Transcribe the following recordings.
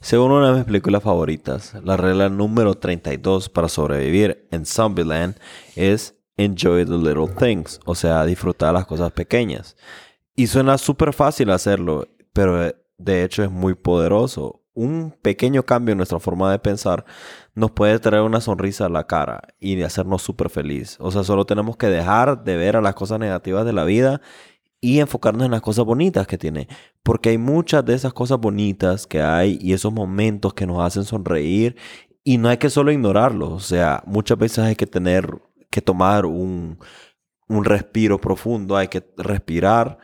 Según una de mis películas favoritas, la regla número 32 para sobrevivir en Zombieland es enjoy the little things, o sea, disfrutar las cosas pequeñas. Y suena súper fácil hacerlo, pero de hecho es muy poderoso. Un pequeño cambio en nuestra forma de pensar nos puede traer una sonrisa a la cara y hacernos súper feliz. O sea, solo tenemos que dejar de ver a las cosas negativas de la vida y enfocarnos en las cosas bonitas que tiene. Porque hay muchas de esas cosas bonitas que hay y esos momentos que nos hacen sonreír y no hay que solo ignorarlos. O sea, muchas veces hay que tener que tomar un, un respiro profundo, hay que respirar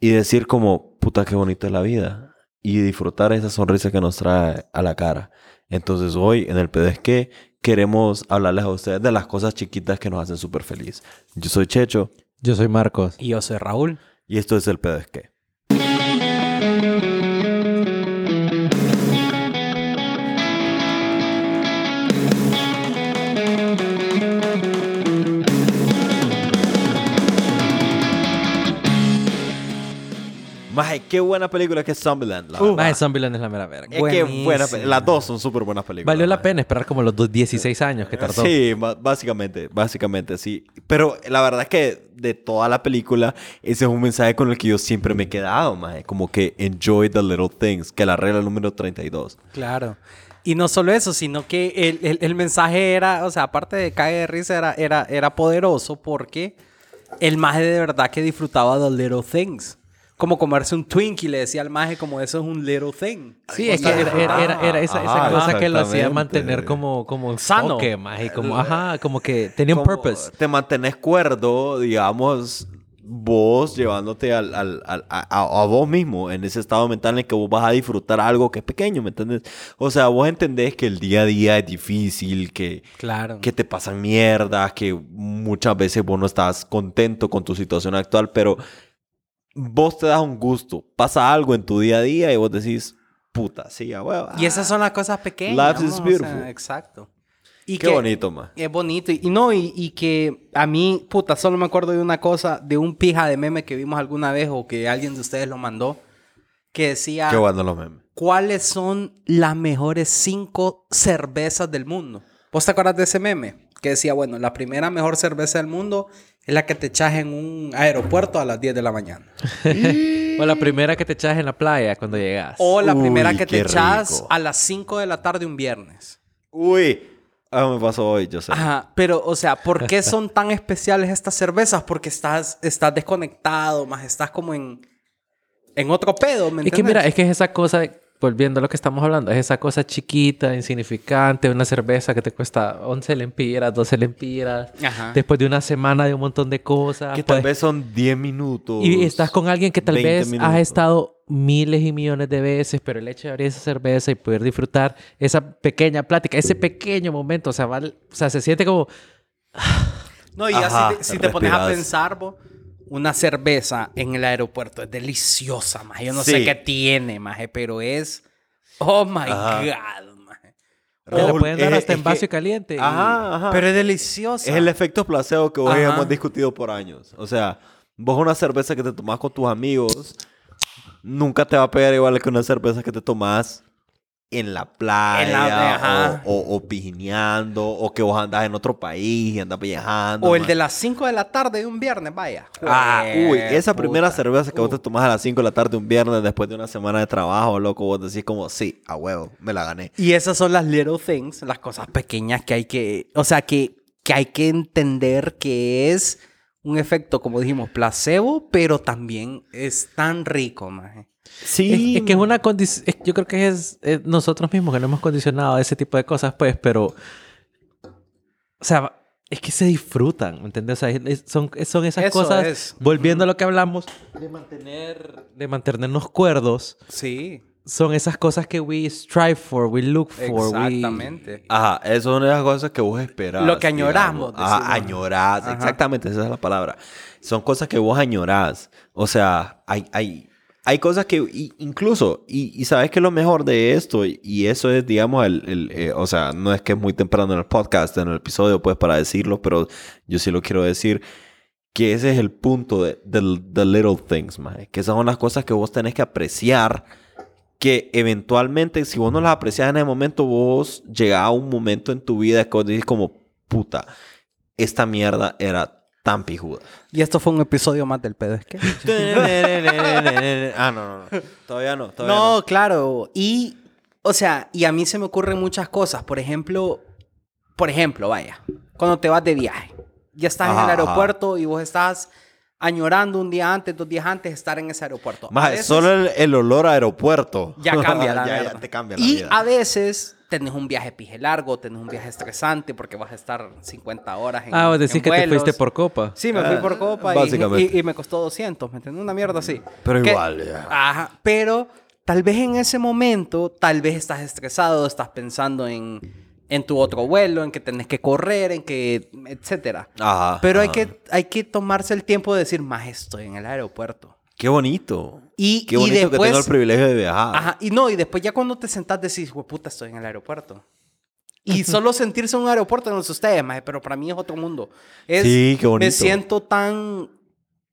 y decir como, puta, qué bonita es la vida. Y disfrutar esa sonrisa que nos trae a la cara. Entonces hoy en el PDSQ queremos hablarles a ustedes de las cosas chiquitas que nos hacen súper feliz. Yo soy Checho. Yo soy Marcos. Y yo soy Raúl. Y esto es el PDSQ. Maje, qué buena película que es Zombieland. La Uh. Maje, Zombieland es la mera verga. es que buena. Las dos son súper buenas películas. Valió la maje. pena esperar como los dos 16 años que tardó. Sí, básicamente, básicamente sí. Pero la verdad es que de toda la película, ese es un mensaje con el que yo siempre me he quedado, maje. Como que enjoy the little things, que la regla número 32. Claro. Y no solo eso, sino que el, el- el mensaje era, o sea, aparte de cae de risa, era, era, era poderoso porque el maje de verdad que disfrutaba de little things. Como comerse un Twinkie, le decía al maje como eso es un little thing. Sí, es que era, era- era- era esa, esa Ajá, cosa que lo hacía mantener como, como Sano. enfoque, maje, como, ajá, como que tenía un purpose. Te mantenés cuerdo, digamos, vos llevándote al, al- al- a, a vos mismo en ese estado mental en el que vos vas a disfrutar algo que es pequeño, ¿me entiendes? O sea, vos entendés que el día a día es difícil, que, Claro. que te pasan mierdas, que muchas veces vos no estás contento con tu situación actual, pero vos te das un gusto, pasa algo en tu día a día y vos decís, puta, sí, a huevo. Y esas son las cosas pequeñas. Life is ¿no? O sea, beautiful. exacto. Y Qué que- bonito, ma. Es bonito. Y, y no, y, y que a mí, puta, solo me acuerdo de una cosa, de un pija de meme que vimos alguna vez o que alguien de ustedes lo mandó, que decía, Qué bueno los memes. ¿cuáles son las mejores cinco cervezas del mundo? ¿Vos te acuerdas de ese meme? Que decía, bueno, la primera mejor cerveza del mundo es la que te echas en un aeropuerto a las 10 de la mañana. O la primera que te echas en la playa cuando llegas. O la Uy, primera que te echas rico. a las 5 de la tarde un viernes. Uy, ah, me pasó hoy, yo sé. Ajá, pero, o sea, ¿por qué son tan especiales estas cervezas? Porque estás, estás desconectado, más estás como en, en otro pedo, ¿me Es que entiendes? mira, es que es esa cosa, volviendo a lo que estamos hablando, es esa cosa chiquita, insignificante, una cerveza que te cuesta 11 lempiras, 12 lempiras, Ajá. después de una semana de un montón de cosas. que tal pues, vez son 10 minutos. y estás con alguien que tal 20 vez minutos. has estado miles y millones de veces, pero el hecho de abrir esa cerveza y poder disfrutar esa pequeña plática, ese pequeño momento, o sea, val- o sea se siente como... No, y ya Ajá, si te, si te pones a pensar, bo, una cerveza en el aeropuerto es deliciosa, maje. Yo no Sí. sé qué tiene, maje, pero es... Oh, my Ajá. God, maje. Te la pueden dar es- hasta en es vaso que- y caliente. y- Ajá, ajá. Pero es deliciosa. Es el efecto placebo que hoy Ajá. hemos discutido por años. O sea, vos una cerveza que te tomás con tus amigos nunca te va a pegar igual que una cerveza que te tomás en la playa En la- ajá. o, o, o pijineando o que vos andás en otro país y andas viajando. O el man. de las 5 de la tarde de un viernes, vaya. Ah, uy, esa Puta. primera cerveza que vos te tomás a las 5 de la tarde un viernes después de una semana de trabajo, loco, vos decís como, sí, a huevo, me la gané. Y esas son las little things, las cosas pequeñas que hay que, o sea, que, que hay que entender que es un efecto, como dijimos, placebo, pero también es tan rico, maje. Sí. Es, es que es una condición, yo creo que es, es nosotros mismos que no hemos condicionado a ese tipo de cosas, pues, pero, o sea, es que se disfrutan, ¿me entiendes? O sea, es- es- son, son esas Eso cosas, es. volviendo a lo que hablamos, de mantener, de mantenernos cuerdos, Sí, son esas cosas que we strive for, we look for, we- exactamente. Ajá, eso es una de las cosas que vos esperás. Lo que añoramos. Ajá, añorás, Ajá. exactamente, esa es la palabra. Son cosas que vos añorás. O sea, hay, hay, hay cosas que incluso, y, sabes que lo mejor de esto, y, eso es, digamos, el, el, eh, o sea, no es que es muy temprano en el podcast, en el episodio, pues, para decirlo, pero yo sí lo quiero decir, que ese es el punto de, the little things, maje. Que esas son las cosas que vos tenés que apreciar que eventualmente, si vos no las aprecias en el momento, vos llegás a un momento en tu vida que vos dices como, puta, esta mierda era tan pijuda. Y esto fue un episodio más del pedo. ¿Es que? ah, no, no, no. Todavía no, todavía No, no. claro. Y, o sea, y a mí se me ocurren muchas cosas. Por ejemplo, por ejemplo, vaya, cuando te vas de viaje, ya estás en Ajá, el ajá. aeropuerto y vos estás añorando un día antes, dos días antes estar en ese aeropuerto. Más, veces solo el, el olor a aeropuerto. ya cambia la ya, ya te cambia la Y vida. a veces tenés un viaje pije largo, tenés un viaje estresante porque vas a estar 50 horas en Ah, vos decís en que te fuiste por copa. Sí, me fui Ah, por copa y- básicamente. y, y me costó 200, ¿me entiendes? Una mierda así. Pero Que- igual, ya. Ajá, pero tal vez en ese momento, tal vez estás estresado, estás pensando en, en tu otro vuelo, en que tenés que correr, en que, etcétera. Ajá, Pero hay que, hay que tomarse el tiempo de decir, más estoy en el aeropuerto. Qué bonito. Y, Qué y bonito que después- tengo el privilegio de viajar. Ajá, y no, y después ya cuando te sentás decís, puta, estoy en el aeropuerto. Y solo sentirse en un aeropuerto, no sé ustedes, maje, pero para mí es otro mundo. Es, Sí, qué bonito. Me siento tan,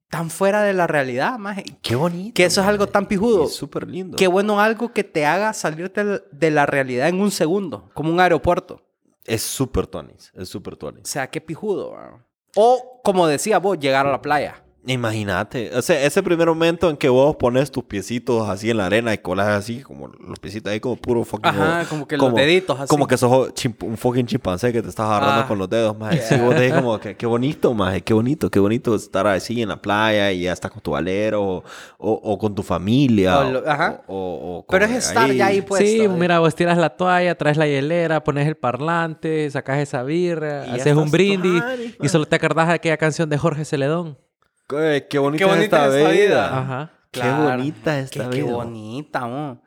tan fuera de la realidad, maje. Qué bonito. Que eso es algo tan pijudo. Es súper lindo. Qué bueno algo que te haga salirte de la realidad en un segundo, como un aeropuerto. Es súper tuanis. Es súper tuanis. O sea, qué pijudo. ¿verdad? O, como decía vos, llegar a la playa. Imagínate, o sea, ese primer momento en que vos pones tus piecitos así en la arena y colas así, como los piecitos ahí como puro fucking... Ajá, como que los deditos así. Como que sos un fucking chimpancé que te estás agarrando Ah. con los dedos, más. Sí, vos te como que qué bonito, más, qué bonito, qué bonito estar así en la playa y ya estás con tu valero o, o- o con tu familia. O lo- ajá. O, o- o Pero es estar ya ahí puesto. sí, ¿eh? mira, vos tiras la toalla, traes la hielera, pones el parlante, sacas esa birra, Y haces un brindis y solo te acordás de aquella canción de Jorge Celedón. Qué, qué bonita, Qué bonita es esta es esta vida. vida. Ajá. Qué Claro. bonita esta Qué, qué vida. bonita, mo.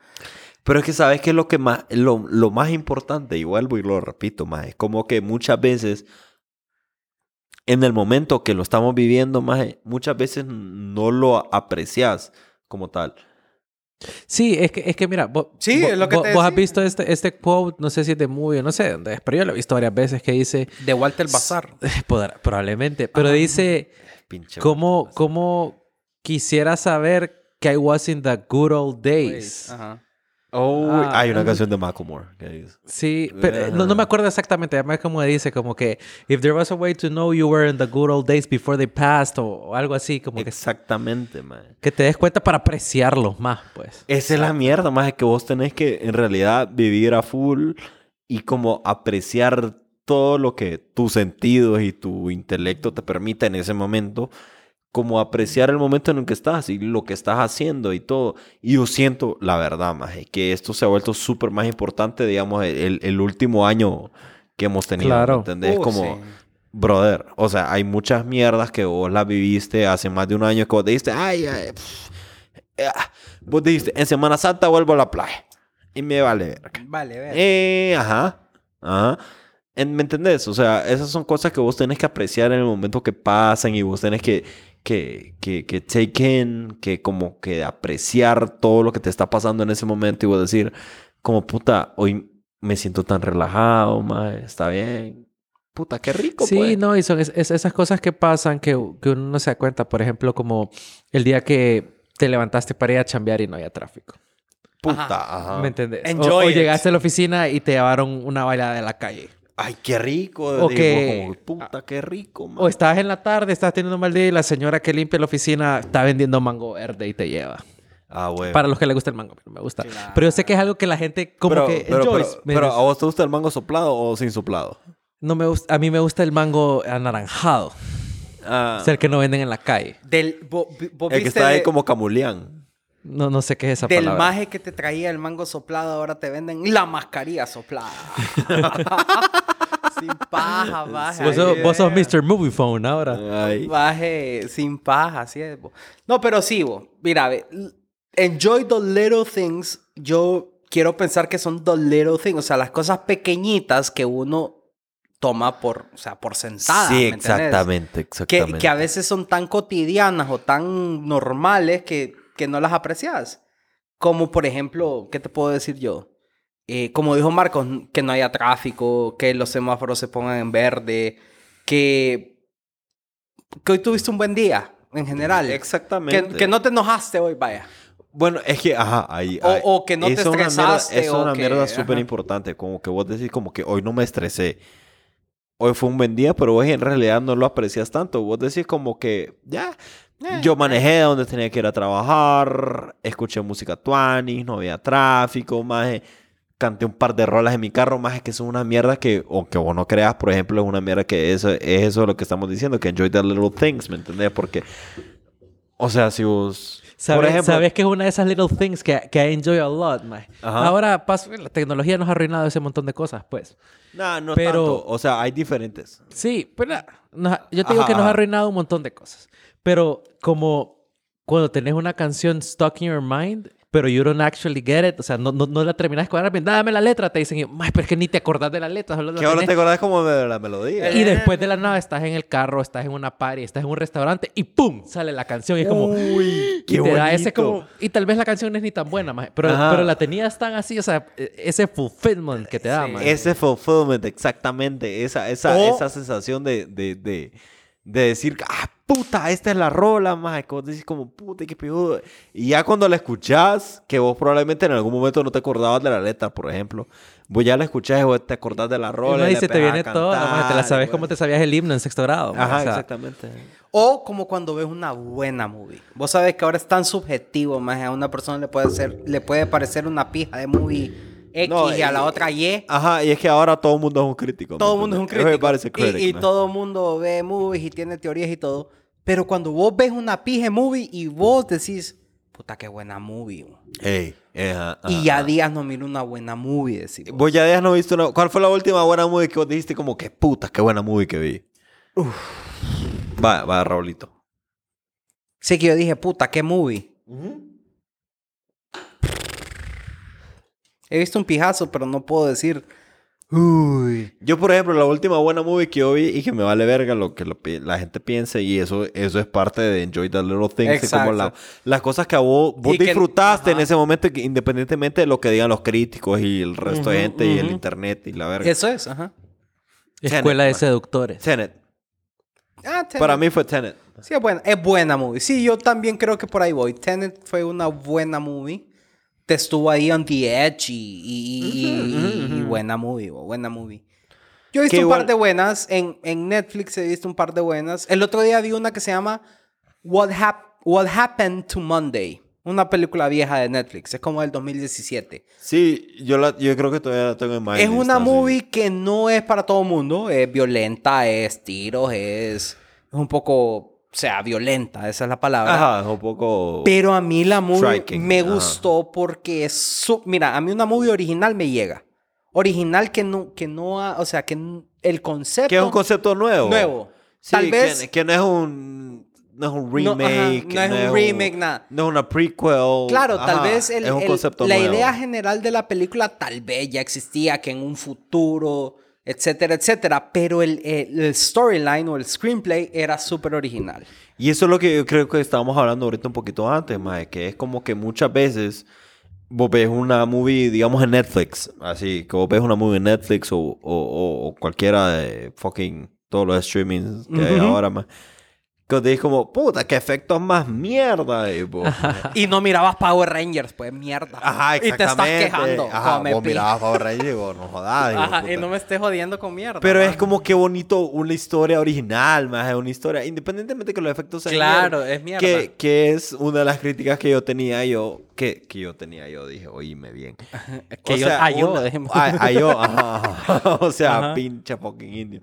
Pero es que sabes que lo que más, lo, lo más importante, y vuelvo y lo repito más, es como que muchas veces, en el momento que lo estamos viviendo, más, muchas veces no lo aprecias como tal. Sí, es que, es que mira, vos, Sí, vos- es lo que vos- te vos has visto este, este quote, no sé si es de movie, no sé de dónde es, pero yo lo he visto varias veces que dice, De Walter Bazar. probablemente, pero dice, Pinche ¿cómo, ¿cómo quisiera saber que I was in the good old days? Ajá. Oh, Ah, hay una canción de Macklemore que dice. Sí, pero no, no me acuerdo exactamente. Además, como dice, como que if there was a way to know you were in the good old days before they passed o, o algo así, como que, Exactamente, man. que te des cuenta para apreciarlos más, pues. Esa es la mierda, más que vos tenés que en realidad vivir a full y como apreciar todo lo que tus sentidos y tu intelecto te permita en ese momento, como apreciar el momento en el que estás y lo que estás haciendo y todo. Y yo siento, la verdad, más que esto se ha vuelto súper más importante, digamos, el, el último año que hemos tenido. Claro. ¿me ¿Entendés? Uh, como, sí. brother, o sea, hay muchas mierdas que vos las viviste hace más de un año que vos dijiste, ay, ay, pff, ah". vos dijiste, en Semana Santa vuelvo a la playa y me vale verga. Vale, ver. Eh, ajá, ajá. En- ¿Me entendés? O sea, esas son cosas que vos tenés que apreciar en el momento que pasan y vos tenés que, que, que, que take in, que como que apreciar todo lo que te está pasando en ese momento y vos decir, como puta, hoy me siento tan relajado, mae, está bien. Puta, qué rico, Sí, pues. no, y son es- es- esas cosas que pasan que, que uno no se da cuenta. Por ejemplo, como el día que te levantaste para ir a chambear y no había tráfico. Puta, ajá. ¿Me entendés? O- Enjoy o, it. llegaste a la oficina y te llevaron una bailada de la calle. Ay, qué rico. O digo, que- como, puta, qué rico, man. O estás en la tarde, estás teniendo un mal día y la señora que limpia la oficina está vendiendo mango verde y te lleva. Ah, güey. Para los que les gusta el mango, no me gusta. Claro. Pero yo sé que es algo que la gente como pero, que pero, enjoys. pero, ¿me pero? ¿a vos te gusta el mango soplado o sin soplado? no me gusta, a mí me gusta el mango anaranjado. Ah, O sea, el que no venden en la calle. Del, vos el que está ahí de- como camuleán. No, no sé qué es esa Del palabra. maje que te traía el mango soplado, ahora te venden la mascarilla soplada. sin paja, maje. Vos sos, ahí, vos sos. Mr. Movie Phone ahora. Ay. Maje, sin paja, así es. bo. No, pero sí, bo. Mira, ve, enjoy the little things. Yo quiero pensar que son the little things. O sea, las cosas pequeñitas que uno toma por, o sea, por sentada. sí, ¿me entendés? exactamente, Que, exactamente. que a veces son tan cotidianas o tan normales que, que no las aprecias. Como por ejemplo, ¿qué te puedo decir yo? Eh, como dijo Marcos, que no haya tráfico, que los semáforos se pongan en verde, que, que hoy tuviste un buen día en general. Exactamente. Que, que no te enojaste hoy, vaya. Bueno, es que, ajá, ahí. O- ahí- o que no te eso es una mierda- estresaste, es una mierda súper importante. Como que vos decís, como que hoy no me estresé. Hoy fue un buen día, pero vos en realidad no lo aprecias tanto. Vos decís, como que, ya. Eh, Yo manejé a donde tenía que ir a trabajar, escuché música tuanis, no había tráfico, más canté un par de rolas en mi carro, más que son una mierda que, aunque vos no creas, por ejemplo, es una mierda que eso, es eso lo que estamos diciendo, que enjoy the little things, ¿me entendés? Porque, o sea, si vos, ¿Sabes, por ejemplo, sabes que es una de esas little things que, que I enjoy a lot? Ajá. Ahora, paso, la tecnología nos ha arruinado ese montón de cosas, pues. nah, no pero- tanto, o sea, hay diferentes. Sí, pero nos ha- yo te digo Ajá, que nos ha arruinado un montón de cosas. Pero como cuando tenés una canción stuck in your mind, pero you don't actually get it, o sea, no, no, no la terminás de cuadrar bien, dame la letra, te dicen, "Mae, pero es que ni te acordás de la letra, solo Que ahora tenés". te acordás como de la melodía. Y después de la nada estás en el carro, estás en una party, estás en un restaurante y ¡pum! sale la canción y es como... Uy, y qué te da ese como... Y tal vez la canción no es ni tan buena, maje, pero, Ajá. pero la tenías tan así, o sea, e- ese fulfillment que te da, Sí. Ese fulfillment, exactamente. Esa, esa, O- esa sensación de, de, de, de decir, ah, puta, esta es la rola, más. Que vos decís como, puta, qué peludo. Y ya cuando la escuchás, que vos probablemente en algún momento no te acordabas de la letra, por ejemplo. Vos ya la escuchás y vos te acordás de la Y rola. y dice, la te viene a todo, maje, te la cantar, sabes y como te sabías el himno en sexto grado. Ajá, o sea, exactamente. O como cuando ves una buena movie. Vos sabes que ahora es tan subjetivo, más a una persona le puede ser, le puede parecer una pija de movie X No, y a la otra Y. Ajá, y es que ahora todo el mundo es un crítico. ¿me Todo el mundo es un crítico. A critic, y todo el mundo ve movies y tiene teorías y todo. Pero cuando vos ves una pija movie y vos decís, puta, qué buena movie. mo". Ey, ajá, y ajá, ya ajá. días no miro una buena movie, decís. vos. Vos ya días no viste una... ¿Cuál fue la última buena movie que vos dijiste como que puta, qué buena movie que vi? Va, va, Raulito. Sí que yo dije, puta, qué movie. He visto un pijazo, pero no puedo decir. Uy. Yo, por ejemplo, la última buena movie que yo vi y que me vale verga lo que lo la gente piense y eso, eso es parte de Enjoy the Little Things. y como la- las cosas que a vos, vos Y que- disfrutaste en ese momento, que independientemente de lo que digan los críticos y el resto de gente y el internet y la verga. Eso es, ajá. Escuela de seductores. Tenet. Ah, Tenet. Para mí fue Tenet. Sí, es buena, es buena movie. Sí, yo también creo que por ahí voy. Tenet fue una buena movie. Te estuvo ahí on the edge y, y- y- y buena movie, bo, buena movie. Yo he visto Que un par de buenas. En, en Netflix he visto un par de buenas. El otro día vi una que se llama What, Hap- What Happened to Monday. Una película vieja de Netflix. Es como del 2017. Sí, yo, la, yo creo que todavía la tengo en mind. Es una movie que no es para todo el mundo. Es violenta, es tiros, es, es un poco, sea, violenta, esa es la palabra. Ajá, es un poco... Pero a mí la movie Striking, me ajá. gustó porque es... su- Mira, a mí una movie original me llega. Original que no, que no ha- o sea, que el concepto... que es un concepto nuevo. Nuevo. Sí, Tal vez... Que, que no es un... No es un No, ajá, remake. no es un remake, nada. No es una prequel. Claro, tal vez el- es un el- la nuevo. idea general de la película tal vez ya existía, que en un futuro, etcétera, etcétera, pero el, el- el storyline o el screenplay era súper original. Y eso es lo que yo creo que estábamos hablando ahorita un poquito antes, mae, que es como que muchas veces vos ves una movie, digamos, en Netflix, así, que vos ves una movie en Netflix o, o- o- cualquiera de fucking todos los streamings que hay Ujú. ahora, mae, que decís como, puta, qué efectos más mierda, vos, mae. Y no mirabas Power Rangers, pues mierda. Ajá, Y te estás exactamente. quejando. Ajá, vos pi- mirabas Power Rangers y vos, no jodas, Ajá, y no me estés jodiendo con mierda. Pero es man. como que bonito una historia original, más una historia, independientemente que los efectos sean Claro, mierda, es mierda. Que, que es una de las críticas que yo tenía yo, que, que yo tenía yo, dije, oíme bien. Que O yo- sea, ah, yo, una- ah, ah, yo, ajá, ajá. O sea, Ajá. pinche fucking indio.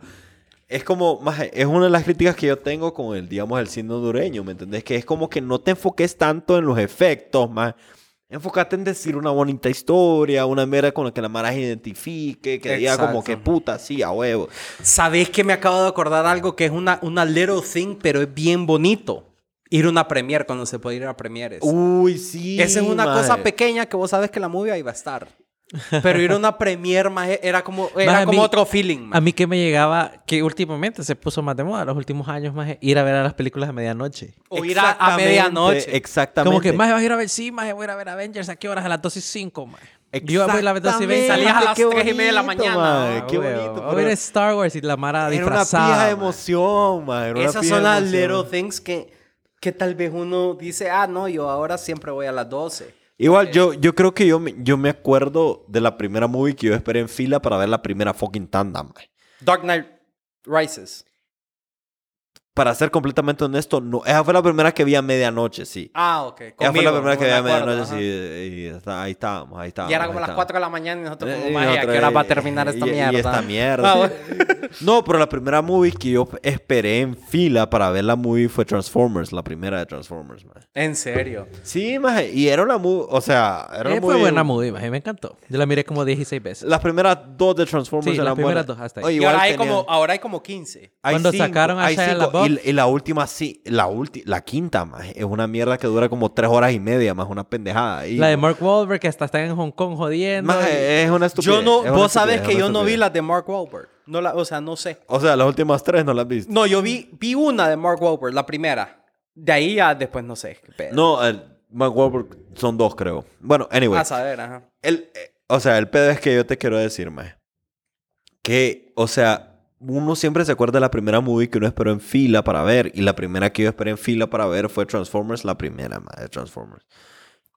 Es como, maje, es una de las críticas que yo tengo con el, digamos, el cine hondureño, ¿me entendés? Que es como que no te enfoques tanto en los efectos, más. Enfócate en decir una bonita historia, una mera con la que la mara se identifique, que diga como que puta, sí, a huevo. ¿Sabéis que me acabo de acordar algo que es una, una little thing, pero es bien bonito? Ir a una premiere cuando se puede ir a premieres. Uy, sí. Esa es una maje. cosa pequeña que vos sabes que la movie ahí va a estar. Pero ir a una premiere más era como, era a como mí- otro feeling. man. A mí que me llegaba, que últimamente se puso más de moda, los últimos años más, ir a ver a las películas a medianoche. o ir a, a medianoche. Exactamente. Como que, más vas a ir a ver, sí, más voy a ir a ver Avengers, ¿a qué horas? A las 2 y 5, más. Yo voy a las 2 y 20. Exactamente, Salías a las qué tres y media de la bonito, mañana. Ah, qué bonito. Voy a ver Star Wars y la Mara Era una disfrazada. pija de emoción, man. Era una Esas son las little things que, que tal vez uno dice, ah, no, yo ahora siempre voy a las 12. Igual, yo, yo creo que yo me, yo me acuerdo de la primera movie que yo esperé en fila para ver la primera fucking tanda. Dark Knight Rises. Para ser completamente honesto, no. Esa fue la primera que vi a medianoche, sí. Ah, ok. Esa fue Conmigo, la primera que vi a medianoche, sí. Y está- ahí estábamos, ahí estábamos. Y era como las estábamos. 4 de la mañana y nosotros Eh, como, y "Maje, ¿a nosotros, qué hora va a eh, terminar esta y- mierda? Y esta mierda. Ah. No, pero la primera movie que yo esperé en fila para ver la movie fue Transformers, la primera de Transformers, man. En serio. Sí, maje, y era una movie, o sea, era una Eh, fue movie- buena movie, maje, me encantó. Yo la miré como 16 veces. Las primeras dos de Transformers Sí, eran las primeras buenas. dos, hasta ahí. Oye, Y igual ahora hay, tenían- como, ahora hay como 15. hay Cuando cinco, sacaron a hay Shia cinco, Y, y la última, sí, la última, la quinta, maje, es una mierda que dura como tres horas y media, más una pendejada. Y, La de Mark Wahlberg, que hasta está en Hong Kong jodiendo. Maje, es una estupidez. Yo no, es vos sabes estupidez, que yo no vi las de Mark Wahlberg. No la, o sea, no sé. O sea, las últimas tres no las viste. No, yo vi, vi una de Mark Wahlberg, la primera. De ahí ya después no sé. qué. No, el Mark Wahlberg son dos, creo. Bueno, anyway. A saber, ajá. El, eh, o sea, el pedo es que yo te quiero decir, maje, que, o sea, uno siempre se acuerda de la primera movie que uno esperó en fila para ver. Y la primera que yo esperé en fila para ver fue Transformers, la primera, maje, de Transformers.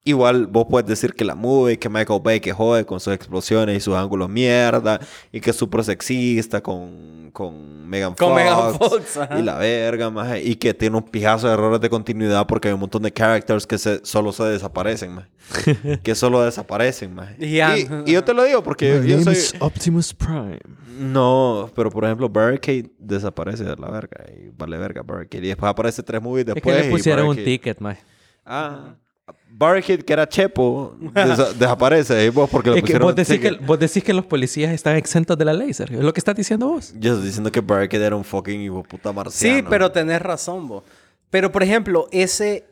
Igual vos puedes decir que la movie, que Michael Bay que jode con sus explosiones y sus ángulos mierda, y que es súper sexista con, con Megan Con Fox, Megan Fox, ajá. y la verga, maje, y que tiene un pijazo de errores de continuidad porque hay un montón de characters que se, solo se desaparecen, maje. que solo desaparecen, maje. Y. Y, y yo te lo digo porque yo, yo soy... Optimus Prime. No, pero por ejemplo, Barricade desaparece de la verga y vale verga Barricade. Y después aparece tres movies Es después. que le y pusieron un Barricade- ticket, maje. Ah. Barricade, que era Chepo, desa- desaparece. Y vos porque le Es que vos, decís que, vos decís que los policías están exentos de la laser. Es lo que estás diciendo vos. Yo estoy diciendo que Barricade era un fucking hijo puta marciano. Sí, pero tenés razón, vos. Pero, por ejemplo, ese,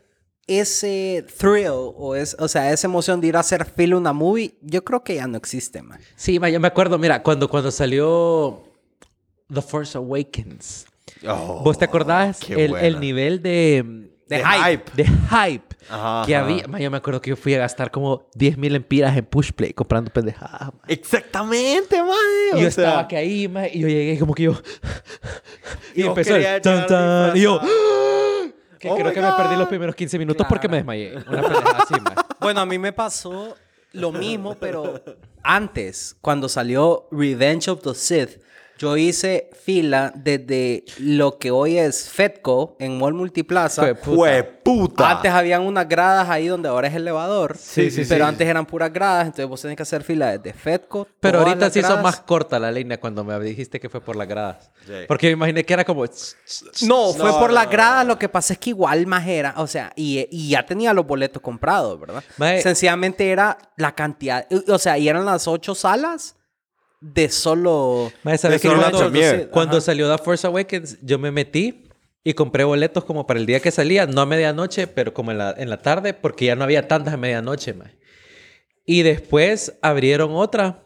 ese thrill, o, es, o sea, esa emoción de ir a hacer fila una movie, yo creo que ya no existe, man. Sí, ma, yo me acuerdo, mira, cuando, cuando salió The Force Awakens. Oh, ¿Vos te acordás el, el nivel de... De De hype. De hype Ajá, que ajá. había. Ma, yo me acuerdo que yo fui a gastar como 10 mil empiras en Pushplay comprando pendejadas. Exactamente, man. Y yo estaba que ahí, ma, y yo llegué como que yo... y vos empezó el tan, tan, y yo... disfrazado. Que Oh creo que me perdí los primeros 15 minutos porque me desmayé. Una pendejada así, ma. Bueno, a mí me pasó lo mismo, pero antes, cuando salió Revenge of the Sith, yo hice fila desde lo que hoy es Fedco en Mall Multiplaza. Fue puta. Fue puta. Antes habían unas gradas ahí donde ahora es elevador. Sí, sí, Pero sí. antes eran puras gradas, entonces vos tenés que hacer fila desde Fedco. Pero ahorita las sí hizo gradas. más corta la línea cuando me dijiste que fue por las gradas. Sí. Porque me imaginé que era como... No, fue No, por no, las no, gradas, no. lo que pasa es que igual más era, o sea, y, y ya tenía los boletos comprados, ¿verdad? Mae. Sencillamente era la cantidad, o sea, y eran las ocho salas de solo... Mae, ¿sabes De qué? solo cuando, cuando salió The Force Awakens, yo me metí y compré boletos como para el día que salía, no a medianoche, pero como en la, en la tarde, porque ya no había tantas a medianoche, mae. Y después abrieron otra.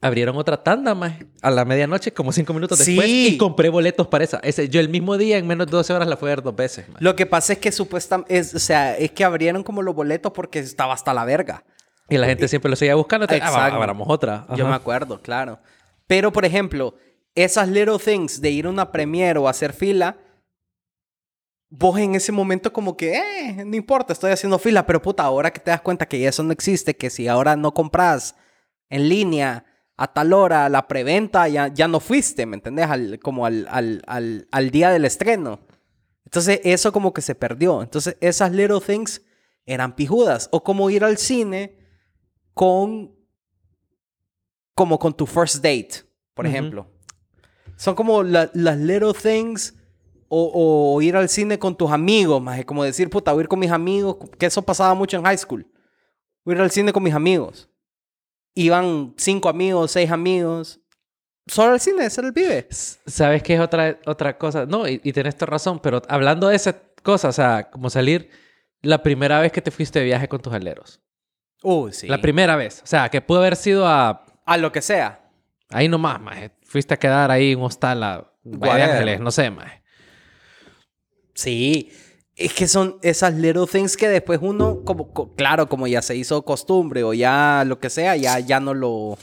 Abrieron otra tanda, más a la medianoche, como cinco minutos Sí. después, y compré boletos para esa. Ese, yo el mismo día, en menos de 12 horas, la fui a ver dos veces. Lo que pasa es que supuestamente, es, o sea, es que abrieron como los boletos porque estaba hasta la verga. Y la gente siempre lo seguía buscando. entonces, ah, abramos otra. Yo Ajá. me acuerdo, claro. Pero, por ejemplo, esas little things de ir a una premiere o hacer fila, vos en ese momento como que, eh, no importa, estoy haciendo fila, pero puta, ahora que te das cuenta que eso no existe, que si ahora no compras en línea a tal hora la preventa, ya, ya no fuiste, ¿me entendés? Al- como al, al, al, al día del estreno. Entonces, eso como que se perdió. Entonces, esas little things eran pijudas. O como ir al cine con como con tu first date, por ejemplo. Son como la- las little things o, o ir al cine con tus amigos, más como decir, puta, voy a ir con mis amigos, que eso pasaba mucho en high school. Voy a ir al cine con mis amigos. Iban cinco amigos, seis amigos. Solo al cine, ese era el pibe. ¿Sabes qué es otra, otra cosa? No, y, y tenés toda razón, pero hablando de esa cosa, o sea, como salir la primera vez que te fuiste de viaje con tus aleros. Sí. La primera vez. O sea, que pudo haber sido a... A lo que sea. Ahí nomás, maje. Fuiste a quedar ahí en un hostal a. Ángeles, no sé, maje. Sí. Es que son esas little things que después uno, como, co- claro, como ya se hizo costumbre o ya lo que sea, ya, ya no lo...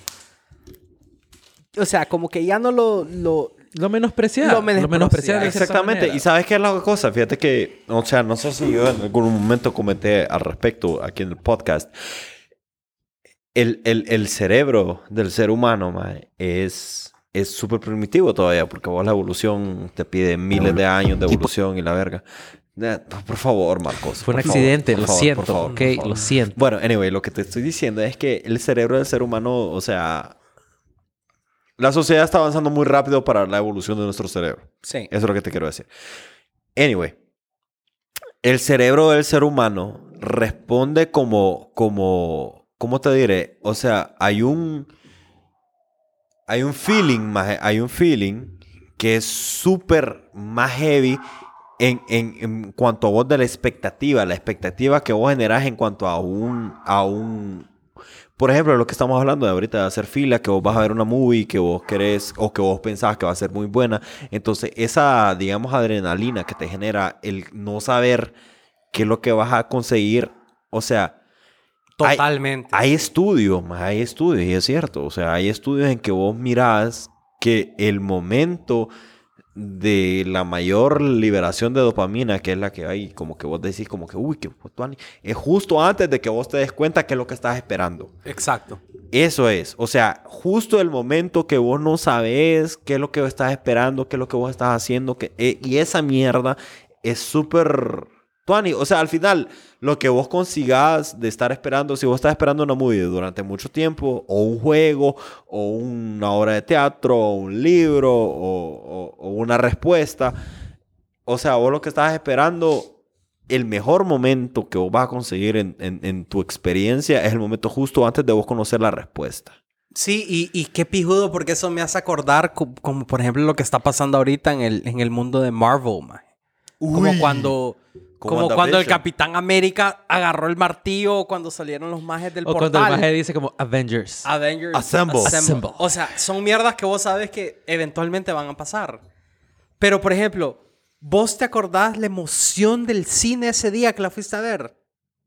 O sea, como que ya no lo, lo, Lo menospreciar. Lo menospreciar, Exactamente. Y sabes qué es la cosa? Fíjate que, o sea, no sé si yo en algún momento comenté al respecto aquí en el podcast. El, el, el cerebro del ser humano mae, es es súper primitivo todavía porque vos la evolución te pide miles de años de evolución y la verga. Por favor, Marcos. Fue un favor, accidente, por lo favor, siento, favor, ok, favor. lo siento. Bueno, anyway, lo que te estoy diciendo es que el cerebro del ser humano, o sea, la sociedad está avanzando muy rápido para la evolución de nuestro cerebro. Sí. Eso es lo que te quiero decir. Anyway, el cerebro del ser humano responde como, como, ¿cómo te diré? O sea, hay un, hay un feeling, maje, hay un feeling que es súper más heavy en, en, en cuanto a vos de la expectativa, la expectativa que vos generás en cuanto a un, a un, por ejemplo, lo que estamos hablando de ahorita de hacer fila, que vos vas a ver una movie que vos querés o que vos pensás que va a ser muy buena. Entonces, esa, digamos, adrenalina que te genera el no saber qué es lo que vas a conseguir, o sea, hay- Totalmente. hay estudios, más hay estudios, y es cierto. O sea, hay estudios en que vos mirás que el momento de la mayor liberación de dopamina, que es la que hay, como que vos decís, como que, uy, qué putuani", es justo antes de que vos te des cuenta que es lo que estás esperando. Exacto. Eso es, o sea, justo el momento que vos no sabes qué es lo que estás esperando, qué es lo que vos estás haciendo, que, eh, y esa mierda es súper... tuani. O sea, al final, lo que vos consigas de estar esperando, si vos estás esperando una movie durante mucho tiempo, o un juego, o una obra de teatro, o un libro, o, o- o una respuesta, o sea, vos lo que estás esperando el mejor momento que vos vas a conseguir en, en- en tu experiencia es el momento justo antes de vos conocer la respuesta. Sí, y, y qué pijudo, porque eso me hace acordar, co- como, por ejemplo lo que está pasando ahorita en el, en el mundo de Marvel, man. Como Uy. cuando, Como como cuando el. Capitán América agarró el martillo, cuando salieron los majes del O portal. cuando el maje dice como Avengers. Avengers Assemble. Assemble. O sea, son mierdas que vos sabes que eventualmente van a pasar. Pero, por ejemplo, ¿vos te acordás la emoción del cine ese día que la fuiste a ver?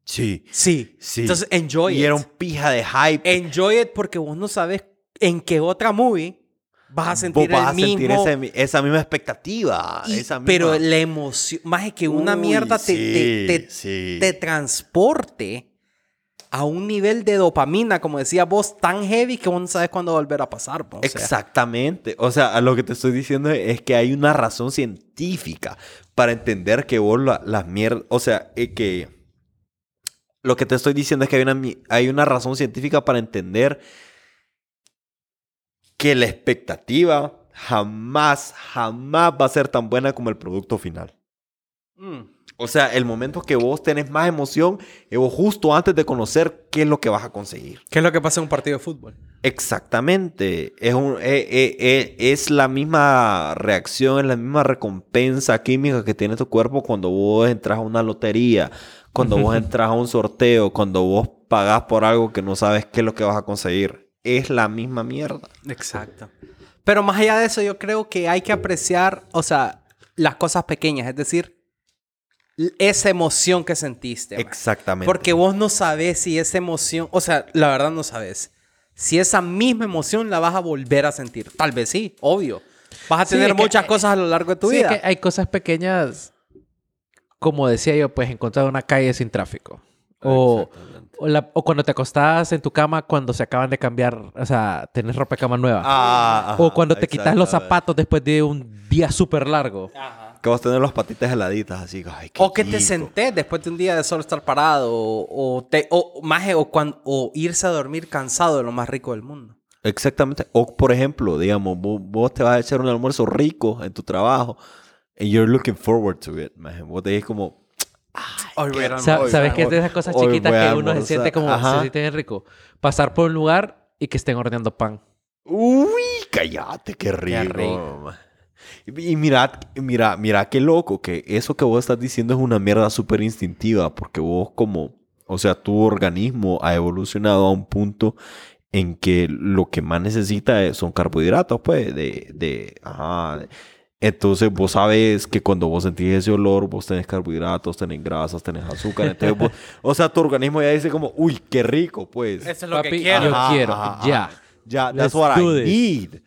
Sí, Sí. sí. Entonces, enjoy y it. era un pija de hype. Enjoy it porque vos no sabes en qué otra movie vas a sentir vos vas el a sentir mismo... ese mi- esa misma expectativa. y- esa misma- Pero la emoción... Más es que una Uy, mierda te, te- te- sí, sí. te transporte a un nivel de dopamina, como decía vos, tan heavy que vos no sabes cuándo va a volver a pasar. po. O sea, Exactamente. O sea, lo que te estoy diciendo es que hay una razón científica para entender que vos la- las mierdas... O sea, eh, que... Lo que te estoy diciendo es que hay una, hay una razón científica para entender que la expectativa jamás, jamás va a ser tan buena como el producto final. mm. O sea, el momento que vos tenés más emoción es justo antes de conocer qué es lo que vas a conseguir. ¿Qué es lo que pasa en un partido de fútbol? Exactamente. Es, un, eh, eh, eh, es la misma reacción, es la misma recompensa química que tiene tu cuerpo cuando vos entras a una lotería, cuando vos entras a un sorteo, cuando vos pagás por algo que no sabes qué es lo que vas a conseguir. Es la misma mierda. Exacto. Pero más allá de eso, yo creo que hay que apreciar, o sea, las cosas pequeñas, es decir, esa emoción que sentiste. man. Exactamente. Porque vos no sabes si esa emoción, o sea, la verdad no sabes. Si esa misma emoción la vas a volver a sentir. Tal vez sí, obvio. Vas a Sí, tener que- muchas cosas a lo largo de tu Sí, vida. es que hay cosas pequeñas, como decía yo, pues encontrar una calle sin tráfico. O, o, la- o cuando te acostás en tu cama cuando se acaban de cambiar, o sea, tenés ropa de cama nueva. Ah, ajá, o cuando te quitas los zapatos después de un día súper largo. Que vos tenés las patitas heladitas así. Ay, qué O que te sentés después de un día de solo estar parado. O, o te, o, maje, o, cuan- o irse a dormir cansado de lo más rico del mundo. Exactamente. O, por ejemplo, digamos, vos, vos te vas a echar un almuerzo rico en tu trabajo and you're looking forward to it, man. Vos te dices como, Hoy voy a ir a Sa- Hoy ¿Sabes qué es de esas cosas chiquitas que uno se siente como Ajá. se siente bien rico? Pasar por un lugar y que estén horneando pan. uy, cállate, qué rico. rico. man". Y mira, mira, mira qué loco que eso que vos estás diciendo es una mierda súper instintiva porque vos como, o sea, tu organismo ha evolucionado a un punto en que lo que más necesita es- son carbohidratos, pues, de, de, ajá. de- Entonces vos sabes que cuando vos sentís ese olor, vos tenés carbohidratos, tenés grasas, tenés azúcar. Entonces vos- o sea, tu organismo ya dice como, uy, qué rico, pues. Eso es lo que Papi, quiero. yo Ajá, quiero, ajá, ya. ajá. Ya, Let's that's what I need.